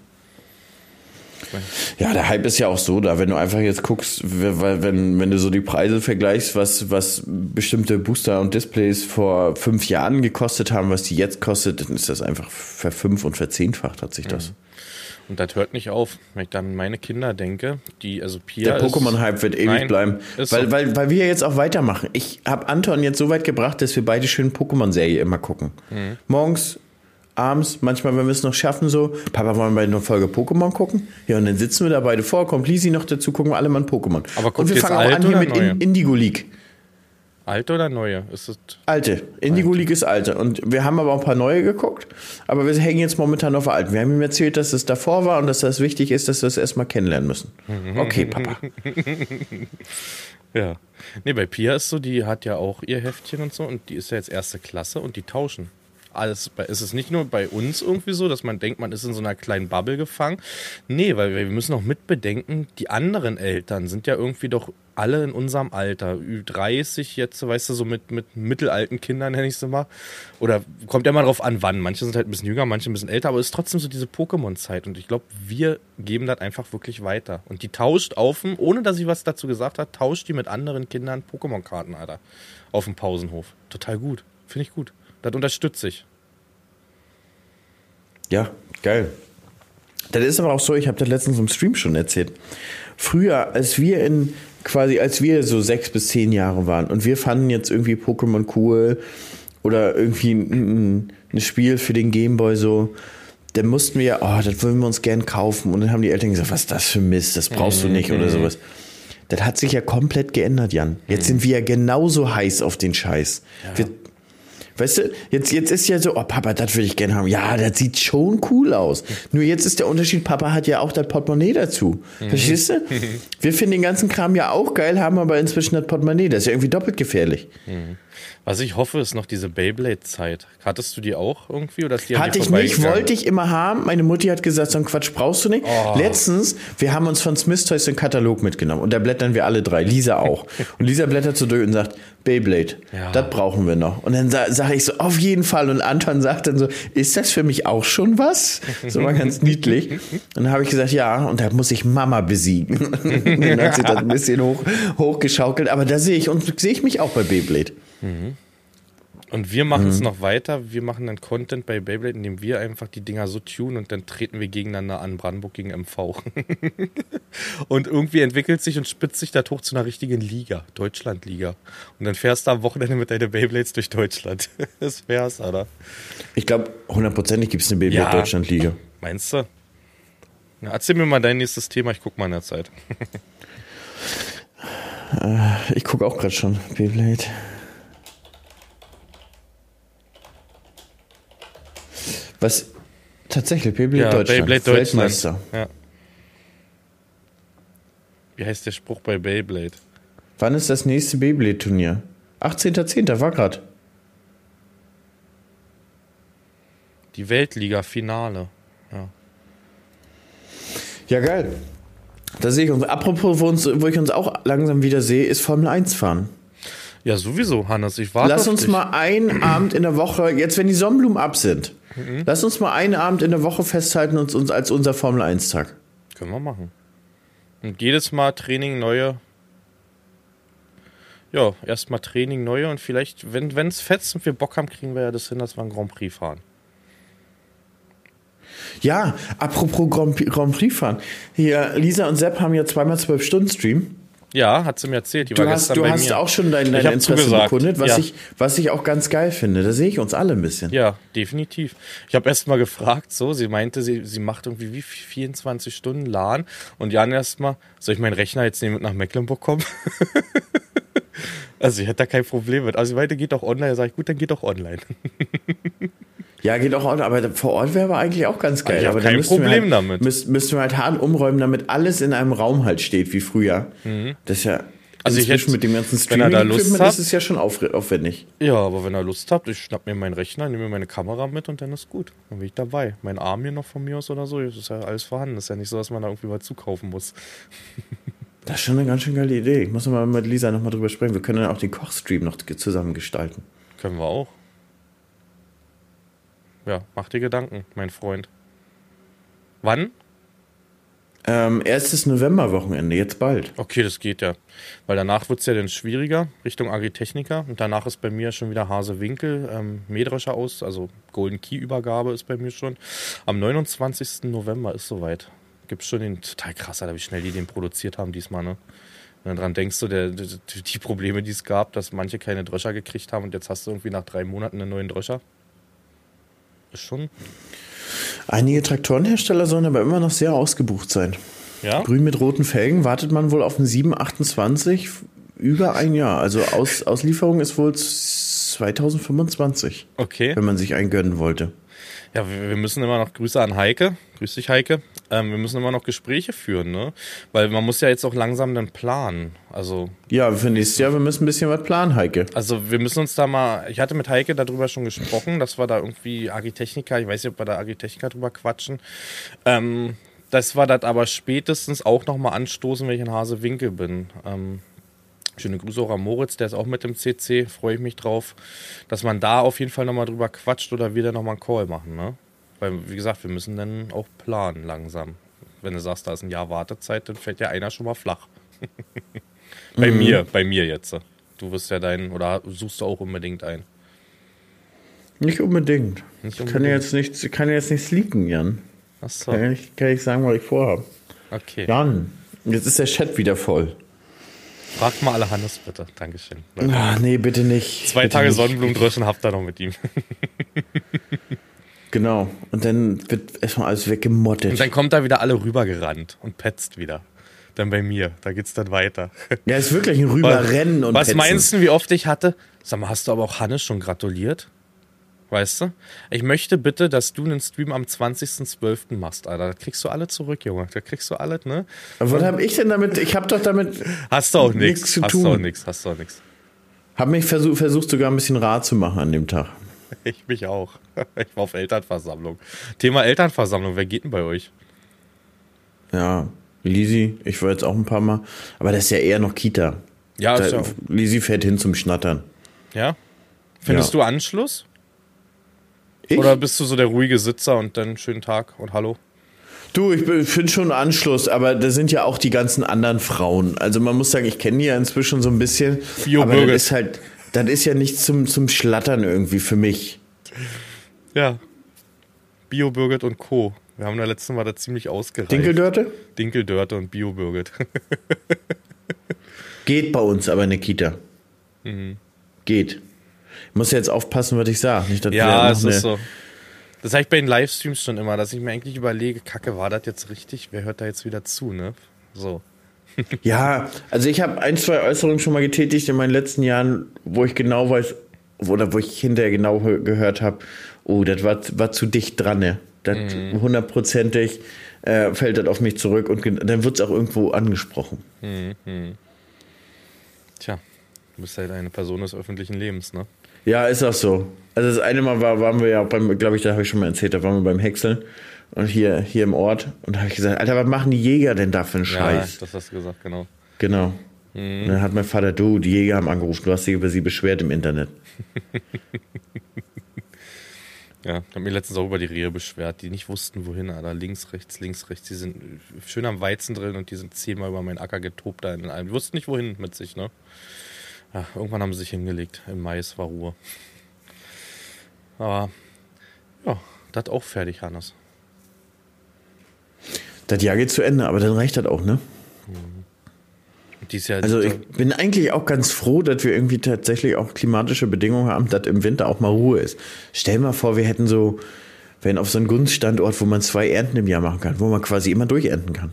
Ja, der Hype ist ja auch so da, wenn du einfach jetzt guckst, wenn, wenn du so die Preise vergleichst, was, was bestimmte Booster und Displays vor fünf Jahren gekostet haben, was die jetzt kostet, dann ist das einfach verfünf- und verzehnfacht hat sich das. Und das hört nicht auf. Wenn ich dann an meine Kinder denke, die, also Pia Der Pokémon-Hype wird ewig Nein, bleiben, weil, so. weil, weil wir jetzt auch weitermachen. Ich habe Anton jetzt so weit gebracht, dass wir beide schön Pokémon-Serie immer gucken. Mhm. Morgens, abends, manchmal, wenn wir es noch schaffen, so, Papa, wollen wir beide eine Folge Pokémon gucken? Ja, und dann sitzen wir da beide vor, kommt Lisi noch dazu, gucken wir alle mal ein Pokémon. Aber und wir fangen auch alte an hier mit? In Indigo League. Alte oder neue? Ist es Alte. Indigo League ist alte. Und wir haben aber auch ein paar neue geguckt. Aber wir hängen jetzt momentan auf alten. Wir haben ihm erzählt, dass es davor war und dass das wichtig ist, dass wir es erstmal kennenlernen müssen. Okay, Papa. (laughs) Ja. Nee, bei Pia ist so, die hat ja auch ihr Heftchen und so und die ist ja jetzt erste Klasse und die tauschen. Alles, bei- es ist nicht nur bei uns irgendwie so, dass man denkt, man ist in so einer kleinen Bubble gefangen. Nee, weil wir müssen auch mitbedenken, die anderen Eltern sind ja irgendwie doch alle in unserem Alter. Ü30 jetzt, weißt du, so mit, mit mittelalten Kindern, nenne ich sie mal. Oder kommt ja mal drauf an, wann. Manche sind halt ein bisschen jünger, manche ein bisschen älter, aber es ist trotzdem so diese Pokémon-Zeit. Und ich glaube, wir geben das einfach wirklich weiter. Und die tauscht auf dem, ohne dass sie was dazu gesagt hat, tauscht die mit anderen Kindern Pokémon-Karten, Alter. Auf dem Pausenhof. Total gut. Finde ich gut. Das unterstütze ich. Ja, geil. Das ist aber auch so, ich habe das letztens im Stream schon erzählt. Früher, als wir in quasi als wir so sechs bis zehn Jahre waren und wir fanden jetzt irgendwie Pokémon cool oder irgendwie ein, ein Spiel für den Gameboy so, dann mussten wir, oh, das wollen wir uns gern kaufen. Und dann haben die Eltern gesagt, was ist das für Mist, das brauchst du nicht oder sowas. Das hat sich ja komplett geändert, Jan. Jetzt sind wir ja genauso heiß auf den Scheiß. Wir, weißt du, jetzt, jetzt ist ja so, oh Papa, das würde ich gerne haben. Ja, das sieht schon cool aus. Nur jetzt ist der Unterschied, Papa hat ja auch das Portemonnaie dazu. Verstehst du? (laughs) Wir finden den ganzen Kram ja auch geil, haben aber inzwischen das Portemonnaie. Das ist ja irgendwie doppelt gefährlich. Was ich hoffe, ist noch diese Beyblade-Zeit. Hattest du die auch irgendwie? Oder ist die Hatte ich nicht, wollte ich immer haben. Meine Mutti hat gesagt, so einen Quatsch brauchst du nicht. Oh. Letztens, wir haben uns von Smith Toys den Katalog mitgenommen und da blättern wir alle drei, Lisa auch. (laughs) Und Lisa blättert so durch und sagt, Beyblade, Ja. das brauchen wir noch. Und dann sa sage ich so, auf jeden Fall. Und Anton sagt dann so, ist das für mich auch schon was? (laughs) So war ganz niedlich. Und dann habe ich gesagt, ja, und da muss ich Mama besiegen. (laughs) Dann hat sie das ein bisschen hoch, hochgeschaukelt. Aber da sehe ich, und sehe ich mich auch bei Beyblade. Und wir machen Mhm. es noch weiter. Wir machen dann Content bei Beyblade, indem wir einfach die Dinger so tunen und dann treten wir gegeneinander an, Brandenburg gegen MV. (laughs) und irgendwie entwickelt sich und spitzt sich das hoch zu einer richtigen Liga, Deutschlandliga. Und dann fährst du am Wochenende mit deinen Beyblades durch Deutschland. (laughs) das wär's, oder? Ich glaube, hundertprozentig gibt es eine Ja. Beyblade-Deutschland-Liga. Meinst du? Na, erzähl mir mal dein nächstes Thema, ich guck mal in der Zeit. (laughs) Ich gucke auch gerade schon Beyblade. Was tatsächlich Beyblade Deutschland, Beyblade Weltmeister. Deutschland. Ja. Wie heißt der Spruch bei Beyblade? Wann ist das nächste Beyblade Turnier? 18.10. war grad. Die Weltliga-Finale. Ja. Ja geil. Da sehe ich uns. Apropos, wo, uns, wo ich uns auch langsam wieder sehe, ist Formel 1 fahren. Ja, sowieso, Hannes. Ich warte Lass uns dich. mal einen Abend in der Woche, jetzt wenn die Sonnenblumen ab sind, Mhm. lass uns mal einen Abend in der Woche festhalten und uns als unser Formel 1 Tag. Können wir machen. Und jedes Mal Training neue. Ja, erstmal Training neue und vielleicht, wenn es fetzt und wir Bock haben, kriegen wir ja das hin, dass wir einen Grand Prix fahren. Ja, apropos Grand, Grand Prix fahren. Hier, Lisa und Sepp haben ja zweimal zwölf Stunden Stream. Ja, hat sie mir erzählt. Die Du war hast, gestern du bei hast mir. auch schon dein, dein Interesse zugesagt. bekundet, was, Ja. ich, was ich auch ganz geil finde. Da sehe ich uns alle ein bisschen. Ja, definitiv. Ich habe erst mal gefragt, so, sie meinte, sie, sie macht irgendwie wie 24 Stunden LAN und Jan erst mal, soll ich meinen Rechner jetzt nehmen und nach Mecklenburg kommen? (laughs) also ich hätte da kein Problem mit. Also sie meinte, geht doch online. Da sag ich, gut, dann geht doch online. (laughs) Ja, geht auch, online, aber vor Ort wäre aber eigentlich auch ganz geil. Ich aber kein Problem halt, damit. Müsst, müssten wir halt hart umräumen, damit alles in einem Raum halt steht, wie früher. Das ist ja, Mhm. Also ich hätte- mit dem ganzen wenn er da Lust Streaming-Equipment hat- ist es ja schon auf, aufwendig. Ja, aber wenn ihr Lust habt, ich schnapp mir meinen Rechner, nehme mir meine Kamera mit und dann ist gut. Dann bin ich dabei. Mein Arm hier noch von mir aus oder so, das ist ja alles vorhanden. Das ist ja nicht so, dass man da irgendwie was zukaufen muss. (laughs) Das ist schon eine ganz schön geile Idee. Ich muss mal mit Lisa nochmal drüber sprechen. Wir können dann auch den Kochstream noch zusammen gestalten. Können wir auch. Ja, mach dir Gedanken, mein Freund. Wann? Ähm, erstes Novemberwochenende, jetzt bald. Okay, das geht ja. Weil danach wird es ja dann schwieriger, Richtung Agritechniker. Und danach ist bei mir schon wieder Hase-Winkel, ähm, Mähdrescher aus, also Golden Key-Übergabe ist bei mir schon. Am 29. November ist soweit. Gibt schon den, total krass, Alter, wie schnell die den produziert haben diesmal, ne? Wenn du dran denkst, so der, der, die Probleme, die es gab, dass manche keine Drescher gekriegt haben und jetzt hast du irgendwie nach drei Monaten einen neuen Drescher. Schon, Einige Traktorenhersteller sollen aber immer noch sehr ausgebucht sein. ja? Grün mit roten Felgen wartet man wohl auf einen 728 über ein Jahr. Also Aus, Auslieferung ist wohl 2025, Okay. wenn man sich einen gönnen wollte. Ja, wir müssen immer noch Grüße an Heike. Grüß dich, Heike. Ähm, wir müssen immer noch Gespräche führen, ne? Weil man muss ja jetzt auch langsam dann planen. Also, Ja, für nächstes Jahr, wir müssen ein bisschen was planen, Heike. also wir müssen uns da mal. Ich hatte mit Heike darüber schon gesprochen, dass wir da irgendwie Agritechniker, ich weiß nicht, ob wir da Agritechniker drüber quatschen. Ähm, dass wir das aber spätestens auch nochmal anstoßen, wenn ich in Hasewinkel bin. Ähm, Schöne Grüße auch an Moritz, der ist auch mit dem CC, freue ich mich drauf, dass man da auf jeden Fall nochmal drüber quatscht oder wir dann nochmal einen Call machen, ne? Weil, wie gesagt, wir müssen dann auch planen langsam. Wenn du sagst, da ist ein Jahr Wartezeit, dann fällt ja einer schon mal flach. (laughs) bei mir, bei mir jetzt. Du wirst ja deinen, oder suchst du auch unbedingt ein. Nicht unbedingt. Nicht Ich kann ja unbedingt. jetzt nichts, ich kann jetzt nichts leaken, Jan. Achso, Kann ich, kann ich sagen, was ich vorhabe. okay. Jan, jetzt ist der Chat wieder voll. Fragt mal alle Hannes bitte. Dankeschön. Ah, nee, bitte nicht. Zwei bitte Tage. Sonnenblumenröschen habt ihr noch mit ihm. (laughs) Genau. Und dann wird erstmal alles weggemottet. Und dann kommt er wieder alle rübergerannt und petzt wieder. Dann bei mir. Da geht's dann weiter. ja, ist wirklich ein Rüberrennen und Was Petzen. meinst du, wie oft ich hatte? Sag mal, hast du aber auch Hannes schon gratuliert? Weißt du? Ich möchte bitte, dass du einen Stream am 20.12. machst, Alter. Da kriegst du alle zurück, Junge. Da kriegst du alles, ne? Aber was habe ich denn damit? Ich habe doch damit, Hast du auch nichts. zu Hast du tun. auch nichts. Hast du auch nichts. habe mich versucht, versucht sogar ein bisschen rar zu machen an dem Tag. (laughs) Ich mich auch. (laughs) Ich war auf Elternversammlung. Thema Elternversammlung. Wer geht denn bei euch? Ja, Lisi, ich war jetzt auch ein paar Mal, aber das ist ja eher noch Kita. Ja, ist Da, ja, Lisi fährt hin zum Schnattern. ja? Findest Ja. du Anschluss? Ich? Oder bist du so der ruhige Sitzer und dann schönen Tag und hallo? Du, ich finde schon Anschluss, aber da sind ja auch die ganzen anderen Frauen. Also man muss sagen, ich kenne die ja inzwischen so ein bisschen. Bio aber das ist halt, das ist ja nichts zum, zum Schlattern irgendwie für mich. Ja. Bio Birgit und Co. Wir haben da letztes Mal da ziemlich ausgereift. Dinkeldörte? Dinkeldörte und Bio Birgit. (laughs) Geht bei uns aber in der Kita. Mhm. Geht. Ich muss jetzt aufpassen, was ich sage. Nicht, dass ja, es eine- ist so. Das habe ich bei den Livestreams schon immer, dass ich mir eigentlich überlege, Kacke, war das jetzt richtig? Wer hört da jetzt wieder zu, ne? So. (laughs) Ja, also ich habe ein, zwei Äußerungen schon mal getätigt in meinen letzten Jahren, wo ich genau weiß, oder wo ich hinterher genau hö- gehört habe, oh, das war, war zu dicht dran, ne? Das hundertprozentig äh, fällt das auf mich zurück und dann wird es auch irgendwo angesprochen. Tja, du bist halt eine Person des öffentlichen Lebens, ne? Ja, ist auch so. Also das eine Mal war, waren wir ja beim, glaube ich, da habe ich schon mal erzählt, da waren wir beim Häckseln und hier, hier im Ort und da habe ich gesagt, Alter, was machen die Jäger denn da für einen Scheiß? Ja, das hast du gesagt, genau. Genau. Und dann hat mein Vater, du, die Jäger haben angerufen, du hast dich über sie beschwert im Internet. (laughs) Ja, ich habe mich letztens auch über die Rehe beschwert, die nicht wussten, wohin, Alter. Links, rechts, links, rechts. Die sind schön am Weizen drin und die sind zehnmal über meinen Acker getobt da in einem. Die wussten nicht, wohin mit sich, ne? Ja, irgendwann haben sie sich hingelegt. Im Mais war Ruhe. Aber, ja, das auch fertig, Hannes. Das Jahr geht zu Ende, aber dann reicht das auch, ne? Jahr, Also ich bin eigentlich auch ganz froh, dass wir irgendwie tatsächlich auch klimatische Bedingungen haben, dass im Winter auch mal Ruhe ist. Stell mal vor, wir hätten so, wenn auf so einen Gunststandort, wo man zwei Ernten im Jahr machen kann, wo man quasi immer durchernten kann.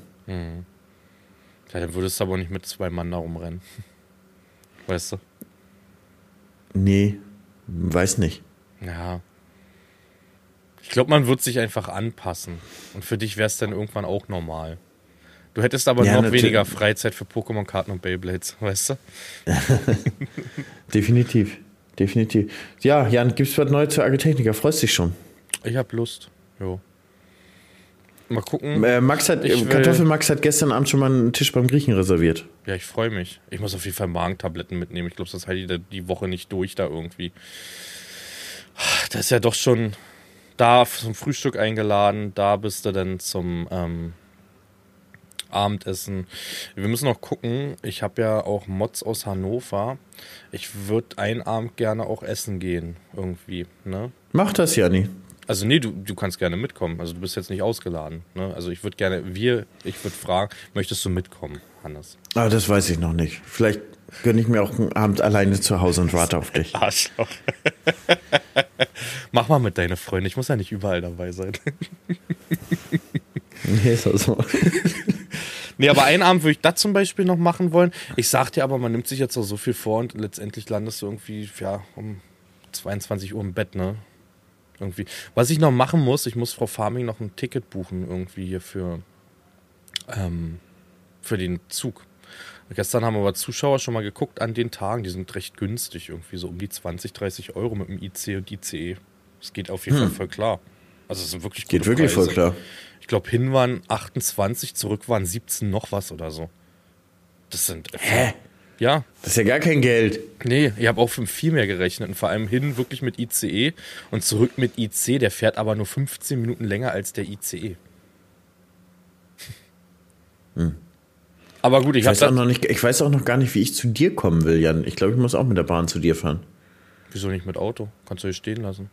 ja, dann würdest du aber nicht mit zwei Mann da rumrennen. (laughs) Weißt du? Nee, weiß nicht. Ja. Ich glaube, man wird sich einfach anpassen. Und für dich wäre es dann irgendwann auch normal. Du hättest aber Ja, noch natürlich. weniger Freizeit für Pokémon-Karten und Beyblades, (laughs) weißt du? (laughs) Definitiv. Definitiv. Ja, Jan, gibt's was Neues zur Agritechniker? Freust dich schon? Ich hab Lust. Jo. Mal gucken. Äh, Max hat, Ich äh, will- Kartoffel Max hat gestern Abend schon mal einen Tisch beim Griechen reserviert. Ja, ich freue mich. Ich muss auf jeden Fall Magentabletten mitnehmen. Ich glaube, sonst halte ich die Woche nicht durch da irgendwie. Da ist ja doch schon da zum Frühstück eingeladen. Da bist du dann zum ähm, Abendessen. Wir müssen noch gucken. Ich habe ja auch Mods aus Hannover. Ich würde einen Abend gerne auch essen gehen. Irgendwie. Ne? Mach das, Janni. Also nee, du, du kannst gerne mitkommen. Also du bist jetzt nicht ausgeladen. Ne? Also ich würde gerne, wir, ich würde fragen, möchtest du mitkommen, Hannes? Aber das weiß ich noch nicht. Vielleicht gönne ich mir auch einen Abend alleine zu Hause und warte auf dich. (laughs) Arschloch. Mach mal mit deiner Freundin. Ich muss ja nicht überall dabei sein. (laughs) Nee, ist auch so. (laughs) Nee, aber einen Abend würde ich das zum Beispiel noch machen wollen. Ich sag dir aber, man nimmt sich jetzt auch so viel vor und letztendlich landest du irgendwie, ja, um 22 Uhr im Bett, ne? Irgendwie. Was ich noch machen muss, ich muss Frau Farming noch ein Ticket buchen, irgendwie hier für, ähm, für den Zug. Gestern haben aber Zuschauer schon mal geguckt an den Tagen, die sind recht günstig, irgendwie so um die 20, 30 Euro mit dem IC und ICE. Das geht auf jeden Fall voll klar. Also es sind wirklich Geht wirklich voll Preise. klar. Ich glaube, hin waren 28, zurück waren 17 noch was oder so. Das sind. Hä? Ja, Das ist ja gar kein Geld. nee, ich habe auch für viel mehr gerechnet. Und vor allem hin wirklich mit ICE und zurück mit IC. Der fährt aber nur 15 Minuten länger als der ICE. Aber gut, ich Ich weiß, auch noch nicht, ich weiß auch noch gar nicht, wie ich zu dir kommen will, Jan. Ich glaube, ich muss auch mit der Bahn zu dir fahren. Wieso nicht mit Auto? Kannst du hier stehen lassen.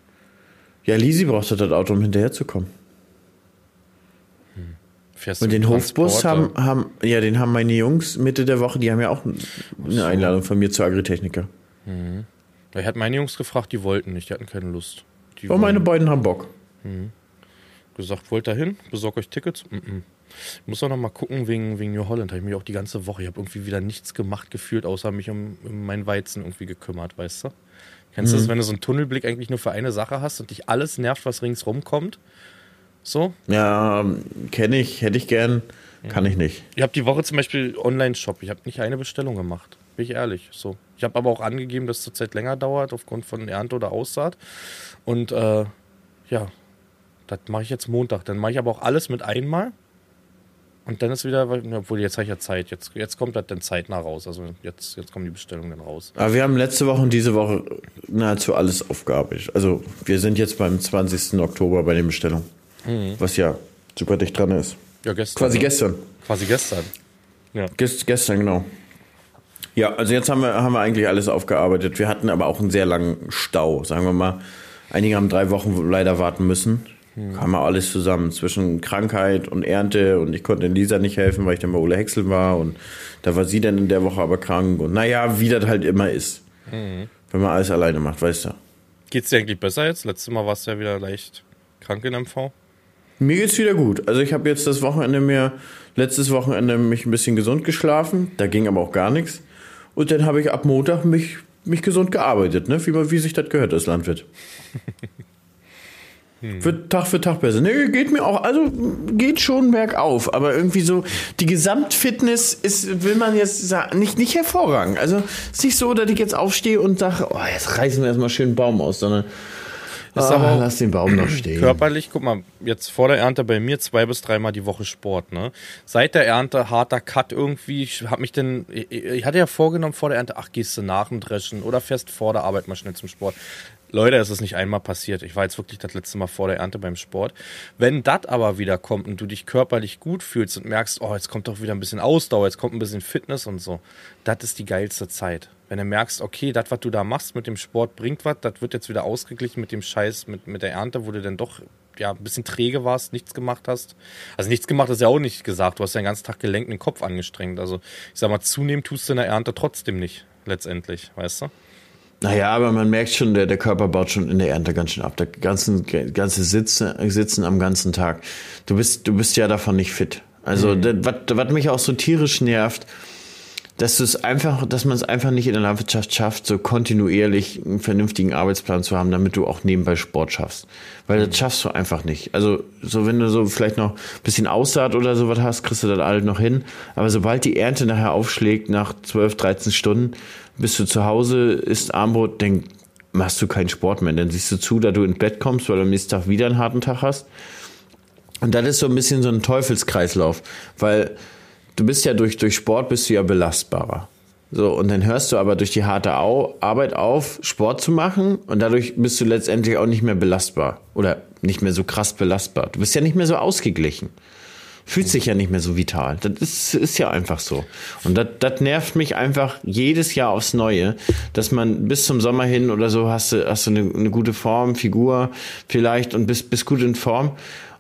Ja, Lisi brauchte das Auto, um hinterher zu kommen. Fährst Und den Hofbus haben, haben, ja, den haben meine Jungs Mitte der Woche, die haben ja auch eine Einladung von mir zur Agritechniker. Ich hatte meine Jungs gefragt, die wollten nicht, die hatten keine Lust. Die Oh, meine beiden haben Bock. Gesagt, wollt ihr hin? Besorgt euch Tickets? Mm -mm. Ich muss auch noch mal gucken wegen, wegen New Holland. Habe ich mich auch die ganze Woche, ich habe irgendwie wieder nichts gemacht gefühlt, außer mich um, um meinen Weizen irgendwie gekümmert, weißt du? Kennst du das, wenn du so einen Tunnelblick eigentlich nur für eine Sache hast und dich alles nervt, was ringsrum kommt? So? Ja, kenne ich, hätte ich gern, kann ich nicht. Ich habe die Woche zum Beispiel Online-Shop. Ich habe nicht eine Bestellung gemacht. Bin ich ehrlich. So. Ich habe aber auch angegeben, dass es zurzeit länger dauert, aufgrund von Ernte oder Aussaat. Und äh, ja, das mache ich jetzt Montag. Dann mache ich aber auch alles mit einmal. Und dann ist wieder, obwohl jetzt habe ich ja Zeit. Jetzt, jetzt kommt das dann zeitnah raus. Also jetzt, jetzt kommen die Bestellungen dann raus. Aber wir haben letzte Woche und diese Woche nahezu alles aufgearbeitet. Also wir sind jetzt beim 20. Oktober bei den Bestellungen. Was ja super dicht dran ist. Ja, gestern. Quasi ne? gestern. Quasi gestern. Ja. Gest, gestern, genau. Ja, also jetzt haben wir, haben wir eigentlich alles aufgearbeitet. Wir hatten aber auch einen sehr langen Stau, sagen wir mal. Einige haben drei Wochen leider warten müssen. Kam mal alles zusammen zwischen Krankheit und Ernte und ich konnte Lisa nicht helfen, weil ich dann bei Ole Häcksel war und da war sie dann in der Woche aber krank und naja, wie das halt immer ist. Wenn man alles alleine macht, weißt du. Geht's dir eigentlich besser jetzt? Letztes Mal warst du ja wieder leicht krank in MV. Mir geht's wieder gut. Also ich habe jetzt das Wochenende mir, letztes Wochenende mich ein bisschen gesund geschlafen, da ging aber auch gar nichts. Und dann habe ich ab Montag mich, mich gesund gearbeitet, ne? wie, wie sich das gehört als Landwirt. (laughs) Wird Tag für Tag besser. Nee, geht mir auch, also geht schon bergauf, aber irgendwie so, die Gesamtfitness ist, will man jetzt sagen, nicht, nicht hervorragend. Also es ist nicht so, dass ich jetzt aufstehe und sage, oh, jetzt reißen wir erstmal schön einen Baum aus, sondern Ist ah, lass den Baum noch (clears throat) stehen. Körperlich, guck mal, jetzt vor der Ernte bei mir zwei bis dreimal die Woche Sport, ne? Seit der Ernte harter Cut irgendwie, ich hab mich denn, ich, ich hatte ja vorgenommen vor der Ernte, ach, gehst du nach dem Dreschen oder fährst vor der Arbeit mal schnell zum Sport. Leute, es ist nicht einmal passiert. Ich war jetzt wirklich das letzte Mal vor der Ernte beim Sport. Wenn das aber wieder kommt und du dich körperlich gut fühlst und merkst, oh, jetzt kommt doch wieder ein bisschen Ausdauer, jetzt kommt ein bisschen Fitness und so, das ist die geilste Zeit. Wenn du merkst, okay, das, was du da machst mit dem Sport, bringt was, das wird jetzt wieder ausgeglichen mit dem Scheiß, mit, mit der Ernte, wo du dann doch ja, ein bisschen träge warst, nichts gemacht hast. Also nichts gemacht ist ja auch nicht gesagt. Du hast ja den ganzen Tag gelenkt den Kopf angestrengt. Also ich sag mal, zunehmen tust du in der Ernte trotzdem nicht, letztendlich, weißt du? Naja, aber man merkt schon, der, der Körper baut schon in der Ernte ganz schön ab. Der ganzen, ganze Sitze, Sitzen am ganzen Tag. Du bist, du bist ja davon nicht fit. Also, das, was, was mich auch so tierisch nervt, dass du es einfach, dass man es einfach nicht in der Landwirtschaft schafft, so kontinuierlich einen vernünftigen Arbeitsplan zu haben, damit du auch nebenbei Sport schaffst. Weil das schaffst du einfach nicht. Also, so wenn du so vielleicht noch ein bisschen Aussaat oder sowas hast, kriegst du das alles noch hin. Aber sobald die Ernte nachher aufschlägt, nach 12, 13 Stunden, bist du zu Hause, isst Armbrot, dann machst du keinen Sport mehr. Dann siehst du zu, dass du ins Bett kommst, weil du am nächsten Tag wieder einen harten Tag hast. Und das ist so ein bisschen so ein Teufelskreislauf, weil du bist ja durch, durch Sport bist du ja belastbarer. So, und dann hörst du aber durch die harte Au Arbeit auf, Sport zu machen und dadurch bist du letztendlich auch nicht mehr belastbar oder nicht mehr so krass belastbar. Du bist ja nicht mehr so ausgeglichen. Fühlst dich ja nicht mehr so vital. Das ist, ist ja einfach so. Und das, das nervt mich einfach jedes Jahr aufs Neue, dass man bis zum Sommer hin oder so hast du, hast du eine, eine gute Form, Figur vielleicht und bist, bist gut in Form.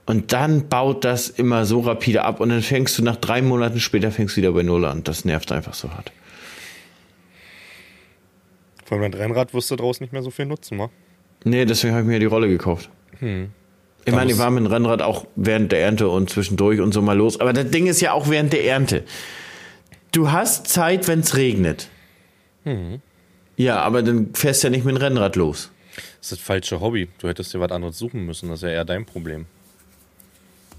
Und dann baut das immer so rapide ab und dann fängst du nach drei Monaten später fängst du wieder bei Null an. Das nervt einfach so hart. Von meinem Rennrad wirst du draußen nicht mehr so viel nutzen, wa? Nee, deswegen habe ich mir die Rolle gekauft. Ich meine, ich war mit dem Rennrad auch während der Ernte und zwischendurch und so mal los. Aber das Ding ist ja auch während der Ernte. Du hast Zeit, wenn es regnet. Ja, aber dann fährst du ja nicht mit dem Rennrad los. Das ist das falsche Hobby. Du hättest dir was anderes suchen müssen. Das ist ja eher dein Problem.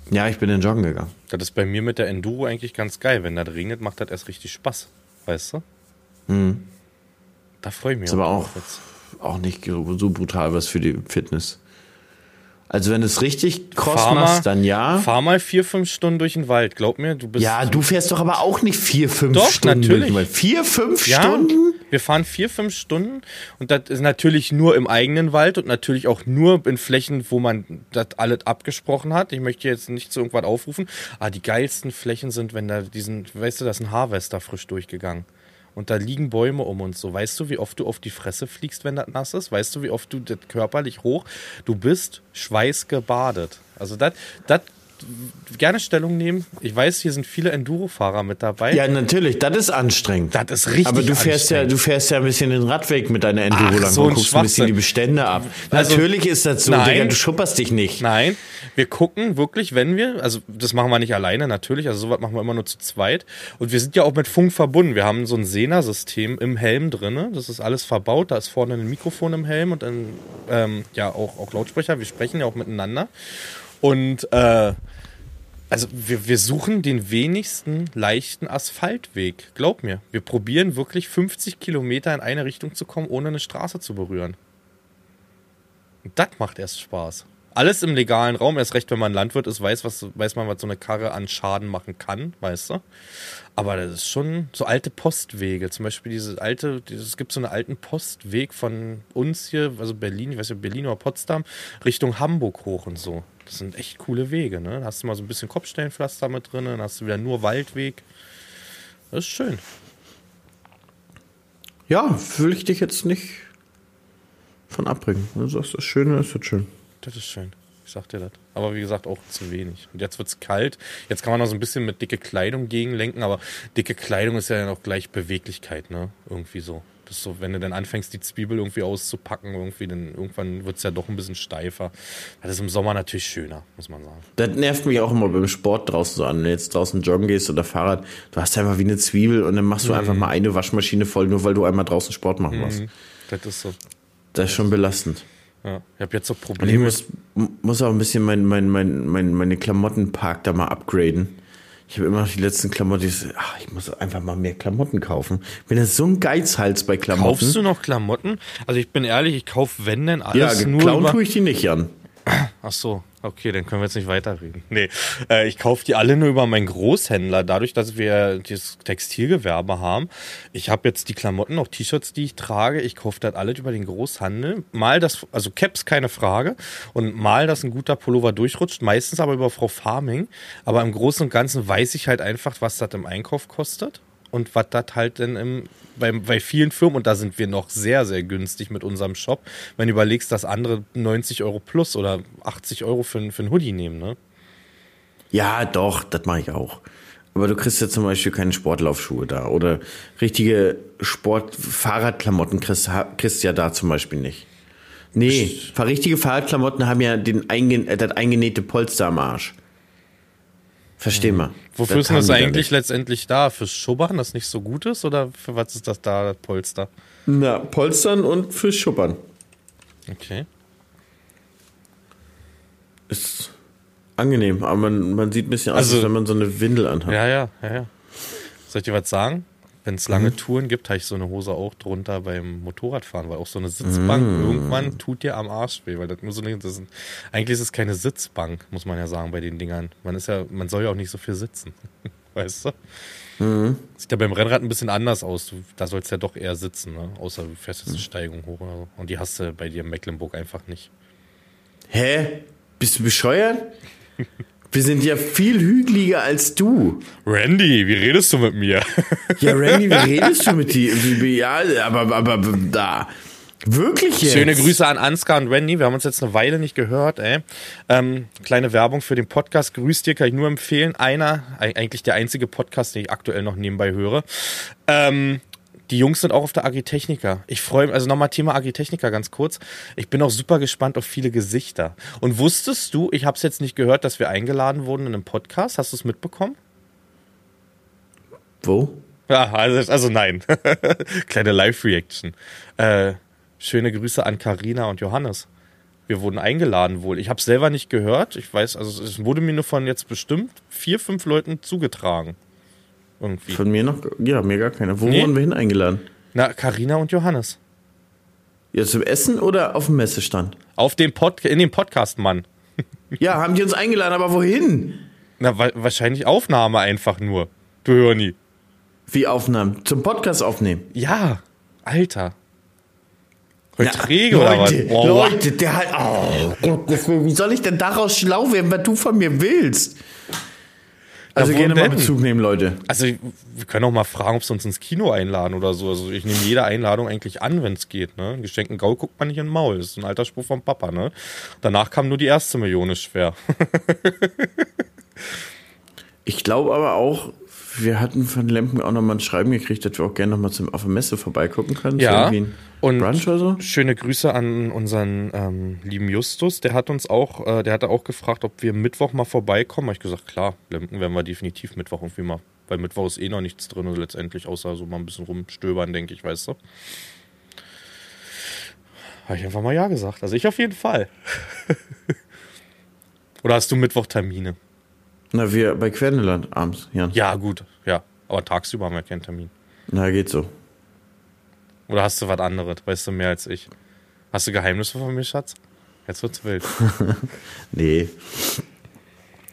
Ja, ich bin in Joggen gegangen. Das ist bei mir mit der Enduro eigentlich ganz geil. Wenn das regnet, macht das erst richtig Spaß. Weißt du? Da freue ich mich Ist aber auch, auch nicht so brutal was für die Fitness. Also wenn du es richtig cross Fahr mal- machst, dann ja. Fahr mal vier, fünf Stunden durch den Wald. Glaub mir, du bist. Ja, du fährst doch aber auch nicht vier, fünf Doch, Stunden. natürlich. durch den Wald. Vier, fünf Ja, Stunden? Wir fahren vier, fünf Stunden und das ist natürlich nur im eigenen Wald und natürlich auch nur in Flächen, wo man das alles abgesprochen hat. Ich möchte jetzt nicht zu irgendwas aufrufen, aber die geilsten Flächen sind, wenn da diesen, weißt du, da ist ein Harvester frisch durchgegangen. Und da liegen Bäume um und so. Weißt du, wie oft du auf die Fresse fliegst, wenn das nass ist? Weißt du, wie oft du das körperlich hoch? Du bist schweißgebadet. Also das, gerne Stellung nehmen. Ich weiß, hier sind viele Enduro-Fahrer mit dabei. Ja, natürlich, das ist anstrengend. Das ist richtig Aber du fährst ja, du fährst ja ein bisschen den Radweg mit deiner Enduro Ach, lang so und guckst ein bisschen die Bestände ab. Also- natürlich ist das so, Nein. Digga, du schupperst dich nicht. Nein, wir gucken wirklich, wenn wir, also das machen wir nicht alleine natürlich, also sowas machen wir immer nur zu zweit. Und wir sind ja auch mit Funk verbunden. Wir haben so ein Sena-System im Helm drinne. Das ist alles verbaut. Da ist vorne ein Mikrofon im Helm und ein, ähm, ja auch, auch Lautsprecher. Wir sprechen ja auch miteinander. Und äh, also wir, wir suchen den wenigsten leichten Asphaltweg. Glaub mir, wir probieren wirklich 50 Kilometer in eine Richtung zu kommen, ohne eine Straße zu berühren. Und das macht erst Spaß. Alles im legalen Raum, erst recht, wenn man Landwirt ist, weiß, was, weiß man, was so eine Karre an Schaden machen kann, weißt du? Aber das ist schon so alte Postwege. Zum Beispiel diese alte, es gibt so einen alten Postweg von uns hier, also Berlin, ich weiß nicht, Berlin oder Potsdam, Richtung Hamburg hoch und so. Das sind echt coole Wege, ne? Da hast du mal so ein bisschen Kopfstellenpflaster mit drin, dann hast du wieder nur Waldweg. Das ist schön. Ja, will ich dich jetzt nicht von abbringen. Du sagst, das Schöne ist das schön. Das ist schön. Ich sag dir das. Aber wie gesagt, auch zu wenig. Und jetzt wird's kalt. Jetzt kann man noch so ein bisschen mit dicke Kleidung gegenlenken, aber dicke Kleidung ist ja dann auch gleich Beweglichkeit, ne? Irgendwie so. Das ist so, wenn du dann anfängst, die Zwiebel irgendwie auszupacken, irgendwie, dann irgendwann wird's ja doch ein bisschen steifer. Das ist im Sommer natürlich schöner, muss man sagen. Das nervt mich auch immer beim Sport draußen so an. Wenn du jetzt draußen joggen gehst oder Fahrrad, du hast einfach wie eine Zwiebel und dann machst du einfach mal eine Waschmaschine voll, nur weil du einmal draußen Sport machen musst. Das ist so. Das ist schon belastend. Ja. Ich habe jetzt so Und ich Probleme. muss, muss auch ein bisschen mein, mein, mein, mein, meine Klamottenpark da mal upgraden. Ich habe immer noch die letzten Klamotten. Ich, so, ach, ich muss einfach mal mehr Klamotten kaufen. Bin jetzt so ein Geizhals bei Klamotten. Kaufst du noch Klamotten? Also ich bin ehrlich, ich kauf wenn denn ja, alles nur klauen über... tue ich die nicht an. Ach so, okay, dann können wir jetzt nicht weiterreden. Nee, äh, ich kaufe die alle nur über meinen Großhändler, dadurch, dass wir das Textilgewerbe haben. Ich habe jetzt die Klamotten, auch T-Shirts, die ich trage. Ich kaufe das alles über den Großhandel. Mal das, also Caps keine Frage. Und mal, dass ein guter Pullover durchrutscht, meistens aber über Frau Farming. Aber im Großen und Ganzen weiß ich halt einfach, was das im Einkauf kostet. Und was das halt denn im, bei, bei vielen Firmen, und da sind wir noch sehr, sehr günstig mit unserem Shop, wenn du überlegst, dass andere 90 Euro plus oder 80 Euro für, ein- für ein Hoodie nehmen, ne? Ja, doch, das mache ich auch. Aber du kriegst ja zum Beispiel keine Sportlaufschuhe da. Oder richtige Sport-Fahrradklamotten kriegst, kriegst ja da zum Beispiel nicht. Nee, richtige Fahrradklamotten haben ja den einge äh, das eingenähte Polster am Arsch. Versteh mal. Wofür ist das eigentlich letztendlich da? Fürs Schubbern, das nicht so gut ist? Oder für was ist das da, das Polster? Na, Polstern und fürs Schuppern. Okay. Ist angenehm, aber man, man sieht ein bisschen aus, Also- als wenn man so eine Windel anhat. Ja, ja, ja, ja. Soll ich dir was sagen? Wenn es lange Touren gibt, habe ich so eine Hose auch drunter beim Motorradfahren, weil auch so eine Sitzbank irgendwann tut dir am Arsch weh, weil das nur so eine, das sind, eigentlich ist es keine Sitzbank, muss man ja sagen, bei den Dingern. Man ist ja, man soll ja auch nicht so viel sitzen. (laughs) Weißt du? Sieht ja beim Rennrad ein bisschen anders aus. Da sollst du ja doch eher sitzen, ne? Außer du fährst jetzt eine Steigung hoch oder so. Und die hast du bei dir in Mecklenburg einfach nicht. Hä? Bist du bescheuert? (laughs) Wir sind ja viel hügeliger als du. Randy, wie redest du mit mir? Ja, Randy, wie (laughs) redest du mit dir? Ja, aber, aber, aber da. Wirklich jetzt? Schöne Grüße an Ansgar und Randy. Wir haben uns jetzt eine Weile nicht gehört, ey. Ähm, kleine Werbung für den Podcast. Grüß dir, kann ich nur empfehlen. Einer, eig- eigentlich der einzige Podcast, den ich aktuell noch nebenbei höre. Ähm, die Jungs sind auch auf der Agritechnica. Ich freue mich, also nochmal Thema Agritechnica ganz kurz. Ich bin auch super gespannt auf viele Gesichter. Und wusstest du, ich habe es jetzt nicht gehört, dass wir eingeladen wurden in einem Podcast. Hast du es mitbekommen? Wo? Ja, also, also nein. (laughs) Kleine Live-Reaction. Äh, schöne Grüße an Karina und Johannes. Wir wurden eingeladen wohl. Ich habe selber nicht gehört. Ich weiß, also es wurde mir nur von jetzt bestimmt vier, fünf Leuten zugetragen. Irgendwie. Von mir noch? Ja, mir gar keine. Wo Nee. wurden wir hin eingeladen? Na, Karina und Johannes. Ja, zum Essen oder auf dem Messestand? Auf dem Pod in dem Podcast, Mann. Ja, haben die uns eingeladen, aber wohin? Na, wa wahrscheinlich Aufnahme einfach nur. Du hör nie. Wie Aufnahmen? Zum Podcast aufnehmen. Ja, Alter. Heute Na, träge oder was? Leute, Boah, Leute, der hat. Oh Gott, wie soll ich denn daraus schlau werden, was du von mir willst? Also gerne mal? Bezug nehmen, Leute. Also wir können auch mal fragen, ob sie uns ins Kino einladen oder so. Also ich nehme jede Einladung eigentlich an, wenn es geht. Ne? Geschenkten Gaul guckt man nicht in den Maul. Das ist ein alter Spruch vom Papa. Ne? Danach kam nur die erste Million ist schwer. (laughs) Ich glaube aber auch, wir hatten von Lemken auch nochmal ein Schreiben gekriegt, dass wir auch gerne nochmal auf der Messe vorbeigucken können. Ja, und Brunch oder so. schöne Grüße an unseren ähm, lieben Justus. Der hat uns auch, äh, der hatte auch gefragt, ob wir Mittwoch mal vorbeikommen. Habe ich gesagt, klar, Lemken werden wir definitiv Mittwoch irgendwie mal. Weil Mittwoch ist eh noch nichts drin und letztendlich, außer so mal ein bisschen rumstöbern, denke ich, weißt du. Habe ich einfach mal ja gesagt. Also ich auf jeden Fall. (laughs) Oder hast du Mittwoch Termine? Na, wir bei Querneland abends, Jan. Ja, gut, ja. Aber tagsüber haben wir keinen Termin. Na, geht so. Oder hast du was anderes? Weißt du mehr als ich? Hast du Geheimnisse von mir, Schatz? Jetzt wird's wild. (laughs) Nee.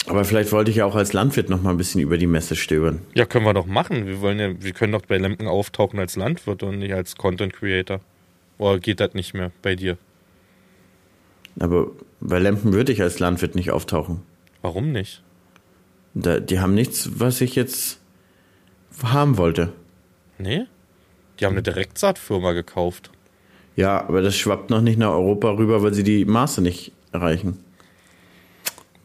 Aber vielleicht wollte ich ja auch als Landwirt noch mal ein bisschen über die Messe stöbern. Ja, können wir doch machen. Wir wollen ja, wir können doch bei Lemken auftauchen als Landwirt und nicht als Content Creator. Oder geht das nicht mehr bei dir? Aber bei Lempen würde ich als Landwirt nicht auftauchen. Warum nicht? Da, die haben nichts, was ich jetzt haben wollte. Nee? Die haben eine Direktsaatfirma gekauft. Ja, aber das schwappt noch nicht nach Europa rüber, weil sie die Maße nicht erreichen.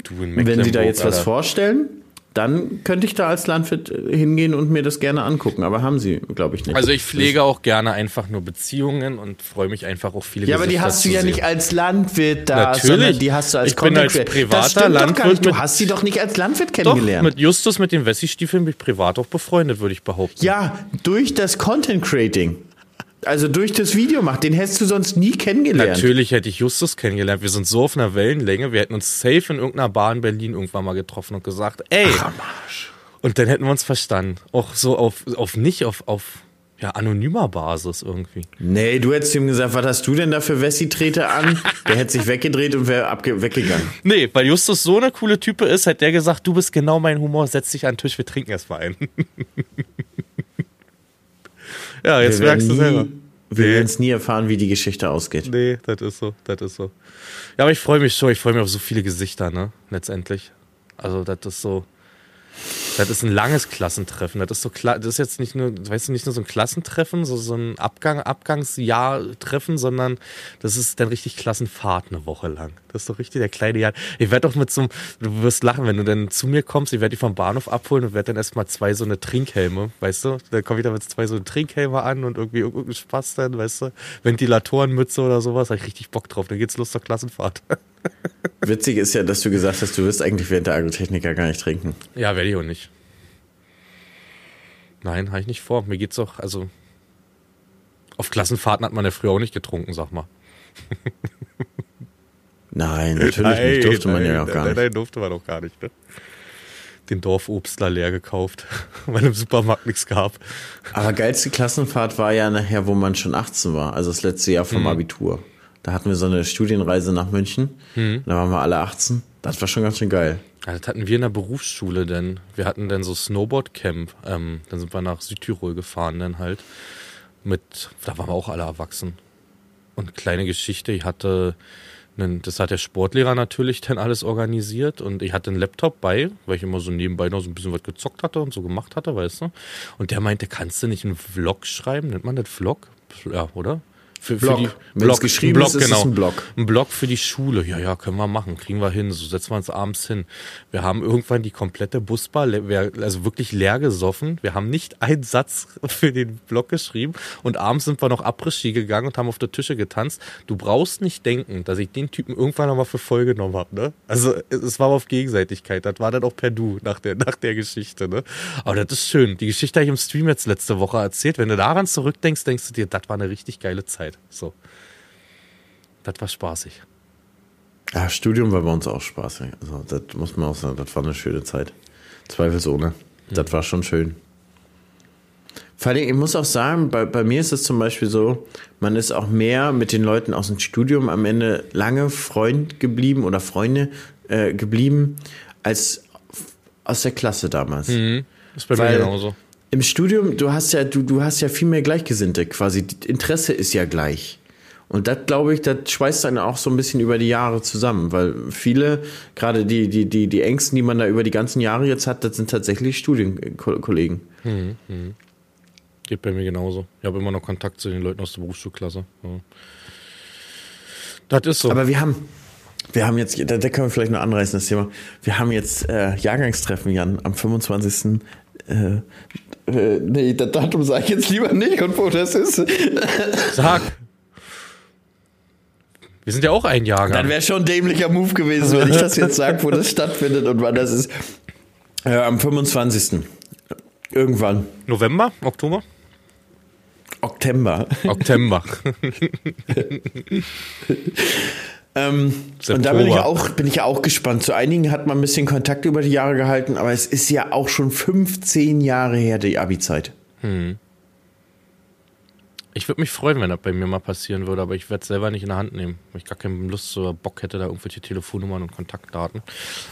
Du in Wenn sie da Mecklenburg, jetzt was Alter. vorstellen, dann könnte ich da als Landwirt äh, hingehen und mir das gerne angucken. Aber haben sie, glaube ich, nicht. Also ich pflege auch gerne einfach nur Beziehungen und freue mich einfach auch viele Ja, aber die hast du ja sehen. nicht als Landwirt da, Natürlich. sondern die hast du als Ich bin als privater doch Landwirt. Du hast sie doch nicht als Landwirt Doch, kennengelernt. mit Justus mit den Wessi-Stiefeln bin ich privat auch befreundet, würde ich behaupten. ja, durch das Content Creating. Also durch das Video machen. Den hättest du sonst nie kennengelernt. Natürlich hätte ich Justus kennengelernt. Wir sind so auf einer Wellenlänge. Wir hätten uns safe in irgendeiner Bar in Berlin irgendwann mal getroffen und gesagt, ey. Und dann hätten wir uns verstanden. Auch so auf, auf nicht auf, auf ja, anonymer Basis irgendwie. Nee, du hättest ihm gesagt, was hast du denn da für Wessi-Trete an? Der hätte sich (laughs) weggedreht und wäre weggegangen. Nee, weil Justus so eine coole Type ist, hat der gesagt, du bist genau mein Humor, setz dich an den Tisch, wir trinken erstmal ein. (laughs) ja, jetzt Wir merkst du selber. Wir Nee. werden es nie erfahren, wie die Geschichte ausgeht. Nee, das ist so, das ist so. Ja, aber ich freue mich schon, ich freue mich auf so viele Gesichter, ne, letztendlich. Also, das ist so, das ist ein langes Klassentreffen. Das ist so klar, das ist jetzt nicht nur, weißt du, nicht nur so ein Klassentreffen, so, so ein Abgang, Abgangsjahr-Treffen, sondern das ist dann richtig Klassenfahrt eine Woche lang. Das ist so richtig der kleine Jahr. Ich werde doch mit so einem, du wirst lachen, wenn du dann zu mir kommst, ich werde dich vom Bahnhof abholen und werde dann erstmal zwei so eine Trinkhelme, weißt du? Dann komme ich da mit zwei so eine Trinkhelme an und irgendwie irgendeinen Spaß dann, weißt du? Ventilatorenmütze oder sowas, habe ich richtig Bock drauf. Dann geht's los zur Klassenfahrt. (laughs) Witzig ist ja, dass du gesagt hast, du wirst eigentlich während der Agrotechniker gar nicht trinken. Ja, werde ich auch nicht. Nein, habe ich nicht vor. Mir geht's auch, also. Auf Klassenfahrten hat man ja früher auch nicht getrunken, sag mal. (laughs) Nein, natürlich nicht. Durfte man ja auch gar nein, nicht. Nein, durfte man auch gar nicht. Ne? Den Dorfobstler leer gekauft, (laughs) weil im Supermarkt nichts gab. Aber geilste Klassenfahrt war ja nachher, wo man schon 18 war, also das letzte Jahr vom Abitur. Da hatten wir so eine Studienreise nach München. Da waren wir alle 18. Das war schon ganz schön geil. Ja, das hatten wir in der Berufsschule denn. Wir hatten dann so Snowboard-Camp. Ähm, dann sind wir nach Südtirol gefahren dann halt. Mit, da waren wir auch alle erwachsen. Und kleine Geschichte, ich hatte, einen, das hat der Sportlehrer natürlich dann alles organisiert und ich hatte einen Laptop bei, weil ich immer so nebenbei noch so ein bisschen was gezockt hatte und so gemacht hatte, weißt du. Und der meinte, kannst du nicht einen Vlog schreiben? Nennt man das Vlog? Ja, oder? Für, Blog. Wenn's geschrieben ist, ist es ein Blog. Ein Blog für die Schule. Ja, ja, können wir machen. Kriegen wir hin. So setzen wir uns abends hin. Wir haben irgendwann die komplette Busbar, also wirklich leer gesoffen. Wir haben nicht einen Satz (laughs) für den Blog geschrieben. Und abends sind wir noch Après-Ski gegangen und haben auf der Tische getanzt. Du brauchst nicht denken, dass ich den Typen irgendwann nochmal für voll genommen habe. Ne? Also es- es war auf Gegenseitigkeit. Das war dann auch per Du nach der, nach der Geschichte. Ne? Aber das ist schön. Die Geschichte habe ich im Stream jetzt letzte Woche erzählt. Wenn du daran zurückdenkst, denkst du dir, das war eine richtig geile Zeit. So. Das war spaßig. Ja, Studium war bei uns auch spaßig. Also, das muss man auch sagen, das war eine schöne Zeit. Zweifelsohne. Das war schon schön. Vor allem, ich muss auch sagen, bei, bei mir ist es zum Beispiel so, man ist auch mehr mit den Leuten aus dem Studium am Ende lange Freund geblieben oder Freunde äh, geblieben, als aus der Klasse damals. Das ist bei Weil- mir genauso. Im Studium, du hast ja, du, du hast ja viel mehr Gleichgesinnte quasi. Das Interesse ist ja gleich. Und das, glaube ich, das schweißt dann auch so ein bisschen über die Jahre zusammen, weil viele, gerade die, die, die, die Ängsten, die man da über die ganzen Jahre jetzt hat, das sind tatsächlich Studienkollegen. Geht bei mir genauso. Ich habe immer noch Kontakt zu den Leuten aus der Berufsschulklasse. Ja. Das ist so. Aber wir haben, Wir haben jetzt, da, da können wir vielleicht noch anreißen, das Thema. Wir haben jetzt äh, Jahrgangstreffen, Jan, am 25. Äh, äh, nee, das Datum sage ich jetzt lieber nicht und wo das ist. Sag. Wir sind ja auch ein Jahrgang. Dann wäre schon ein dämlicher Move gewesen, wenn ich das jetzt sage, wo das stattfindet und wann das ist. Äh, am 25. Irgendwann. November? Oktober? Oktober. Oktober. (laughs) (laughs) Ähm, und da bin ich, auch, bin ich auch gespannt. Zu einigen hat man ein bisschen Kontakt über die Jahre gehalten, aber es ist ja auch schon 15 Jahre her, die Abi-Zeit. Hm. Ich würde mich freuen, wenn das bei mir mal passieren würde, aber ich werde es selber nicht in der Hand nehmen, weil ich gar keinen Lust oder Bock hätte, da irgendwelche Telefonnummern und Kontaktdaten.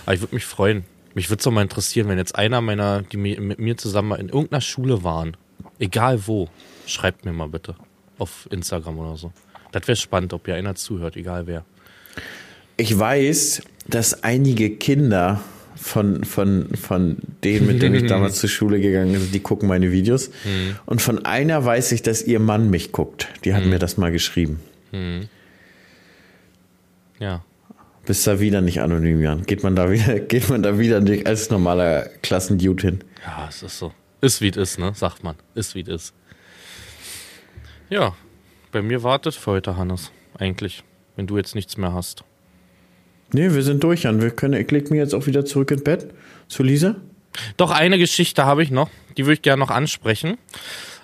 Aber ich würde mich freuen. Mich würde es auch mal interessieren, wenn jetzt einer meiner, die mit mir zusammen in irgendeiner Schule waren, egal wo, schreibt mir mal bitte auf Instagram oder so. Das wäre spannend, ob ja einer zuhört, egal wer. Ich weiß, dass einige Kinder von, von, von denen, mit denen ich (laughs) damals zur Schule gegangen bin, die gucken meine Videos. Mhm. Und von einer weiß ich, dass ihr Mann mich guckt. Die hat mhm. mir das mal geschrieben. Mhm. Ja. Bist da wieder nicht anonym, Jan? Geht man da wieder, (laughs) geht man da wieder nicht als normaler Klassendude hin? Ja, es ist so. Ist wie es ist, ne? Sagt man. Ist wie es ist. Ja, bei mir wartet für heute Hannes. Eigentlich wenn du jetzt nichts mehr hast. Nee, wir sind durch, Jan. Wir können, ich leg mich jetzt auch wieder zurück ins Bett. Zu Lisa? Doch, eine Geschichte habe ich noch. Die würde ich gerne noch ansprechen.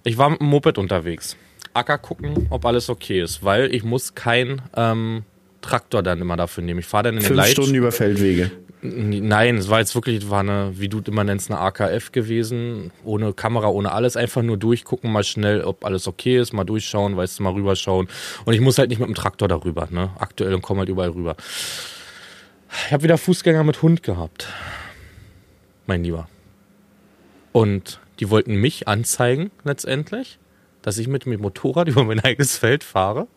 Ich war mit dem Moped unterwegs. Acker gucken, ob alles okay ist, weil ich muss kein ähm, Traktor dann immer dafür nehmen. Ich fahre dann in den Fünf Stunden über Feldwege. Nein, es war jetzt wirklich, war eine, wie du immer nennst, eine AKF gewesen. Ohne Kamera, ohne alles. Einfach nur durchgucken, mal schnell, ob alles okay ist, mal durchschauen, weißt du, mal rüberschauen. Und ich muss halt nicht mit dem Traktor darüber, ne? Aktuell und komme halt überall rüber. Ich habe wieder Fußgänger mit Hund gehabt. Mein Lieber. Und die wollten mich anzeigen, letztendlich, dass ich mit dem Motorrad (laughs) über mein eigenes Feld fahre.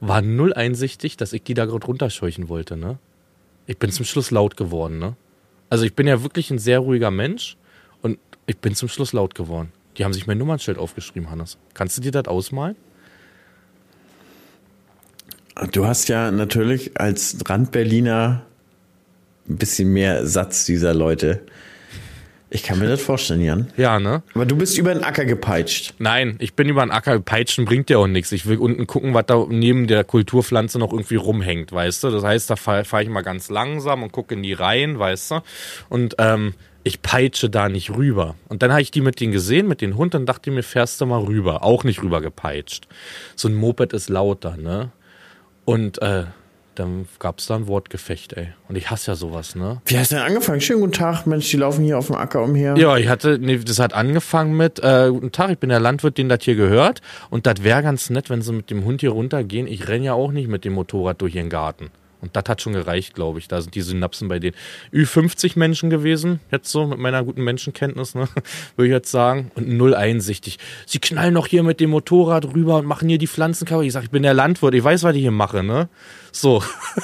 War null einsichtig, dass ich die da gerade runterscheuchen wollte, ne? Ich bin zum Schluss laut geworden, ne? Also ich bin ja wirklich ein sehr ruhiger Mensch und ich bin zum Schluss laut geworden. Die haben sich mein Nummernschild aufgeschrieben, Hannes. Kannst du dir das ausmalen? Du hast ja natürlich als Randberliner ein bisschen mehr Satz dieser Leute. Ich kann mir das vorstellen, Jan. Ja, ne? Aber du bist über den Acker gepeitscht. Nein, ich bin über den Acker. Peitschen bringt ja auch nichts. Ich will unten gucken, was da neben der Kulturpflanze noch irgendwie rumhängt, weißt du? Das heißt, da fahre fahr ich mal ganz langsam und gucke in die Reihen, weißt du? Und ähm, ich peitsche da nicht rüber. Und dann habe ich die mit denen gesehen, mit den Hund, dann dachte ich mir, fährst du mal rüber. Auch nicht rüber gepeitscht. So ein Moped ist lauter, ne? Und äh, dann gab es da ein Wortgefecht, ey. Und ich hasse ja sowas, ne? Wie hast du denn angefangen? Schönen guten Tag, Mensch, die laufen hier auf dem Acker umher. Ja, ich hatte, nee, das hat angefangen mit, äh, guten Tag, ich bin der Landwirt, den das hier gehört. Und das wäre ganz nett, wenn sie mit dem Hund hier runtergehen. Ich renn ja auch nicht mit dem Motorrad durch ihren Garten. Und das hat schon gereicht, glaube ich. Da sind die Synapsen bei den Ü50 Menschen gewesen, jetzt so mit meiner guten Menschenkenntnis, ne? (laughs) würde ich jetzt sagen. Und null einsichtig. Sie knallen noch hier mit dem Motorrad rüber und machen hier die Pflanzen kaputt. Ich sage, ich bin der Landwirt, ich weiß, was ich hier mache, ne? So.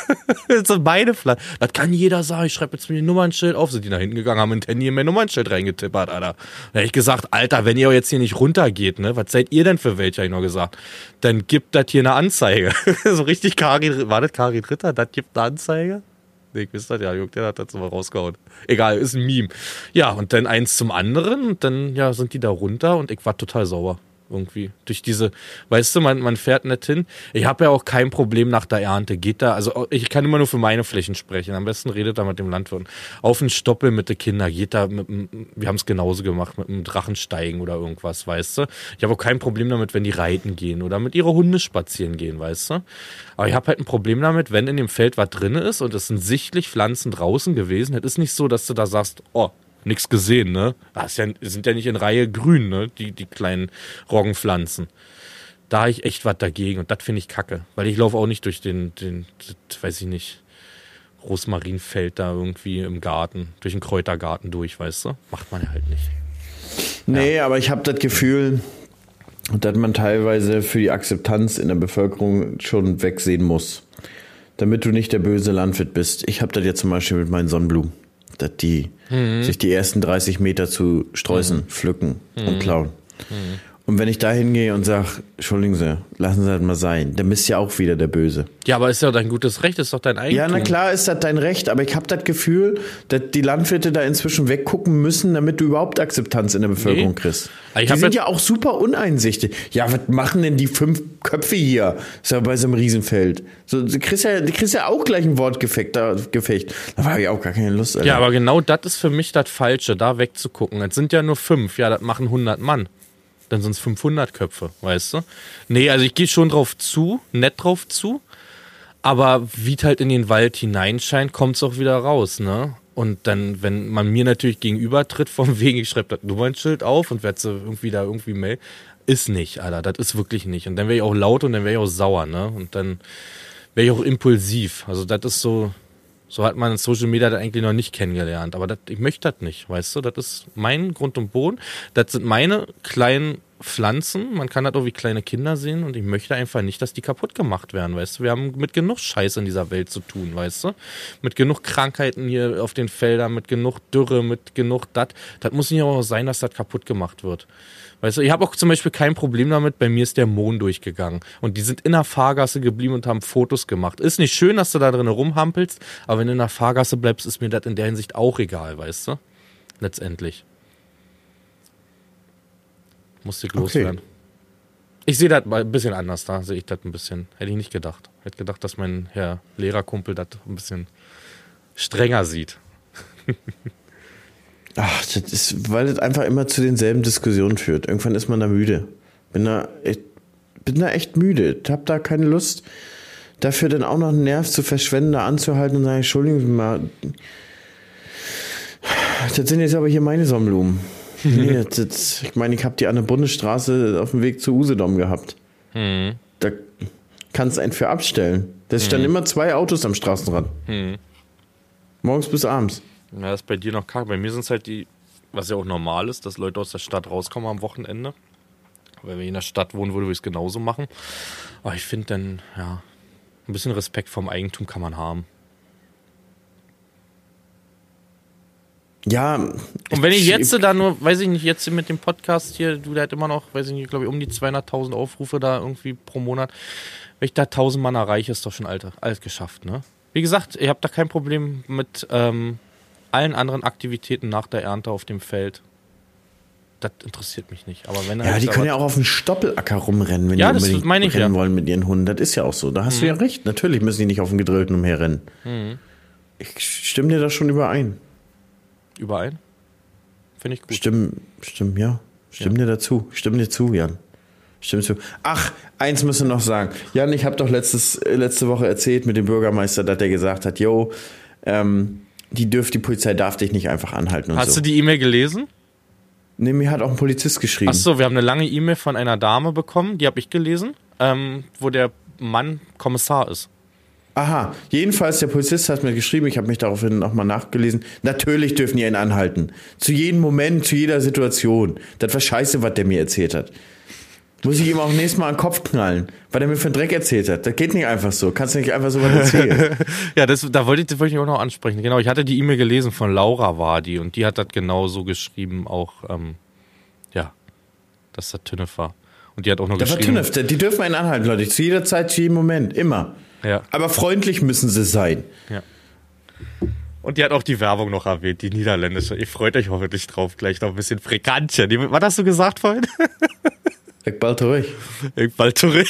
(laughs) sind beide Pflanzen. Das kann jeder sagen. Ich schreibe jetzt mir ein Nummernschild auf. Sind die nach hinten gegangen, haben ein Handy in mein Nummernschild reingetippert, Alter. Da hätte ich gesagt, Alter, wenn ihr jetzt hier nicht runtergeht, ne, was seid ihr denn für welche, habe ich noch gesagt? Dann gibt das hier eine Anzeige. (laughs) so richtig Kari, war das Kari Ritter? Das gibt eine Anzeige? Nee, ich wisst das ja, der hat das mal rausgehauen. Egal, ist ein Meme. Ja, und dann eins zum anderen und dann, ja, sind die da runter und ich war total sauer irgendwie. Durch diese, weißt du, man, man fährt nicht hin. Ich habe ja auch kein Problem nach der Ernte. Geht da, also ich kann immer nur für meine Flächen sprechen. Am besten redet da mit dem Landwirt. Auf den Stoppel mit den Kindern. Geht da mit, wir haben es genauso gemacht, mit einem Drachensteigen oder irgendwas, weißt du. Ich habe auch kein Problem damit, wenn die reiten gehen oder mit ihre Hunde spazieren gehen, weißt du. Aber ich habe halt ein Problem damit, wenn in dem Feld was drin ist und es sind sichtlich Pflanzen draußen gewesen. Es ist nicht so, dass du da sagst, oh, nichts gesehen, ne? Das ja, sind ja nicht in Reihe grün, ne? Die, die kleinen Roggenpflanzen. Da habe ich echt was dagegen und das finde ich kacke. Weil ich laufe auch nicht durch den, den, das weiß ich nicht, Rosmarinfeld da irgendwie im Garten, durch den Kräutergarten durch, weißt du? Macht man halt nicht. Nee, ja. aber ich habe das Gefühl, dass man teilweise für die Akzeptanz in der Bevölkerung schon wegsehen muss. Damit du nicht der böse Landwirt bist. Ich habe das jetzt zum Beispiel mit meinen Sonnenblumen dass die mhm. sich die ersten 30 Meter zu Sträußen mhm. pflücken mhm. und klauen. Und wenn ich da hingehe und sage, Entschuldigen Sie, lassen Sie das mal sein, dann bist du ja auch wieder der Böse. Ja, aber ist ja dein gutes Recht, ist doch dein Eigentum. Ja, na klar ist das dein Recht, aber ich habe das Gefühl, dass die Landwirte da inzwischen weggucken müssen, damit du überhaupt Akzeptanz in der Bevölkerung Nee. kriegst. Die sind ja auch super uneinsichtig. Ja, was machen denn die fünf Köpfe hier? Ist ja bei so einem Riesenfeld. So, du kriegst ja, du kriegst ja auch gleich ein Wortgefecht. Da, Gefecht. da habe ich auch gar keine Lust. Alter. Ja, aber genau das ist für mich das Falsche, da wegzugucken. Es sind ja nur fünf, ja, das machen 100 Mann. Dann sind es 500 Köpfe, weißt du? Nee, also ich gehe schon drauf zu, nett drauf zu, aber wie halt in den Wald hineinscheint, kommt es auch wieder raus, ne? Und dann, wenn man mir natürlich gegenüber tritt, vom (laughs) Wegen, ich schreibe das Nummernschild auf und werde irgendwie da irgendwie melden, ist nicht, Alter, das ist wirklich nicht. Und dann wäre ich auch laut und dann wäre ich auch sauer, ne? Und dann wäre ich auch impulsiv. Also das ist so, so hat man Social Media das eigentlich noch nicht kennengelernt. Aber das, ich möchte das nicht, weißt du? Das ist mein Grund und Boden. Das sind meine kleinen Pflanzen. Man kann das auch wie kleine Kinder sehen. Und ich möchte einfach nicht, dass die kaputt gemacht werden, weißt du? Wir haben mit genug Scheiß in dieser Welt zu tun, weißt du? Mit genug Krankheiten hier auf den Feldern, mit genug Dürre, mit genug das. Das muss nicht auch sein, dass das kaputt gemacht wird. Weißt du, ich habe auch zum Beispiel kein Problem damit, bei mir ist der Mond durchgegangen. Und die sind in der Fahrgasse geblieben und haben Fotos gemacht. Ist nicht schön, dass du da drin rumhampelst, aber wenn du in der Fahrgasse bleibst, ist mir das in der Hinsicht auch egal, weißt du? Letztendlich. Musste ich loswerden. Ich sehe das mal ein bisschen anders, da sehe ich das ein bisschen. Hätte ich nicht gedacht. Hätte gedacht, dass mein Herr Lehrerkumpel das ein bisschen strenger sieht. (laughs) Ach, das ist, weil das einfach immer zu denselben Diskussionen führt. Irgendwann ist man da müde. Bin da, echt, bin da echt müde. Hab da keine Lust, dafür dann auch noch einen Nerv zu verschwenden, da anzuhalten und sagen, Entschuldigung Sie mal. Das sind jetzt aber hier meine Sonnenblumen. Nee, (laughs) das, das, ich meine, ich habe die an der Bundesstraße auf dem Weg zu Usedom gehabt. Da kannst du einen für abstellen. Da standen immer zwei Autos am Straßenrand. Morgens bis abends. Ja, das ist bei dir noch kacke. Bei mir sind es halt die, was ja auch normal ist, dass Leute aus der Stadt rauskommen am Wochenende. Weil wir in der Stadt wohnen, würde ich es genauso machen. Aber ich finde dann, ja, ein bisschen Respekt vom Eigentum kann man haben. Ja. Und wenn ich jetzt da nur, weiß ich nicht, jetzt mit dem Podcast hier, du, der hat immer noch, weiß ich nicht, glaube ich, um die 200.000 Aufrufe da irgendwie pro Monat. Wenn ich da 1000 Mann erreiche, ist doch schon alt, alt geschafft, ne? Wie gesagt, ich habe da kein Problem mit ähm, allen anderen Aktivitäten nach der Ernte auf dem Feld. Das interessiert mich nicht. Aber wenn Ja, halt die können ja auch auf dem Stoppelacker rumrennen, wenn Ja, die unbedingt meine ich rennen ja. Mhm. wollen mit ihren Hunden. Das ist ja auch so. Da hast du ja recht. Natürlich müssen die nicht auf dem Gedrillten umherrennen. Mhm. Ich stimme dir da schon überein. Überein. Finde ich gut. Stimme, stimme, ja. Stimme dir dazu. Stimme dir zu, Jan. Stimme zu. Ach, eins müssen wir noch sagen. Jan, ich habe doch letztes, äh, letzte Woche erzählt mit dem Bürgermeister, dass der gesagt hat, yo, ähm, die dürft, die Polizei darf dich nicht einfach anhalten und Hast so. du die E-Mail gelesen? Nee, mir hat auch ein Polizist geschrieben. Ach so, wir haben eine lange E-Mail von einer Dame bekommen, die habe ich gelesen, ähm, wo der Mann Kommissar ist. Aha, jedenfalls der Polizist hat mir geschrieben, ich habe mich daraufhin nochmal nachgelesen. Natürlich dürfen die ihn anhalten. Zu jedem Moment, zu jeder Situation. Das war scheiße, was der mir erzählt hat. Muss ich ihm auch nächstes Mal an den Kopf knallen, weil er mir für einen Dreck erzählt hat. Das geht nicht einfach so. Kannst du nicht einfach so was erzählen. (laughs) Ja, das, da wollte ich, das wollte ich auch noch ansprechen. Genau, ich hatte die E-Mail gelesen von Laura war die und die hat das genau so geschrieben, auch, ähm, ja, dass das Tünnef war. Und die hat auch noch Das war geschrieben. Tünnef. Die dürfen einen anhalten, Leute. Zu jeder Zeit, zu jedem Moment. Immer. Ja. Aber freundlich müssen sie sein. Ja. Und die hat auch die Werbung noch erwähnt, die niederländische. Ihr freut euch hoffentlich drauf, gleich noch ein bisschen Frekantchen. Die- Was hast du gesagt vorhin? Ich bald durch. Ich bald zurück.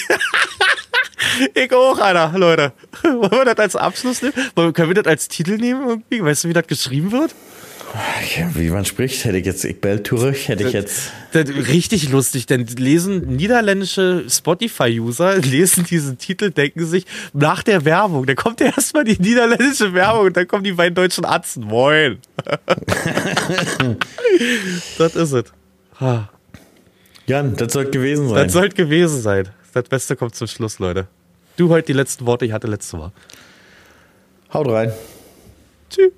(laughs) ich auch, Alter, Leute. (laughs) Wollen wir das als Abschluss nehmen? Können wir das als Titel nehmen irgendwie? Weißt du, wie das geschrieben wird? Wie man spricht, hätte ich jetzt, ich bell zurück, hätte ich jetzt. Das ist richtig lustig, denn lesen niederländische Spotify-User, (laughs) lesen diesen Titel, denken sich, nach der Werbung, da kommt ja erstmal die niederländische Werbung und dann kommen die beiden deutschen Atzen. Moin. (laughs) das ist es. Jan, das sollte gewesen sein. Das sollte gewesen sein. Das Beste kommt zum Schluss, Leute. Du heute die letzten Worte, ich hatte letzte Mal. Haut rein. Tschüss.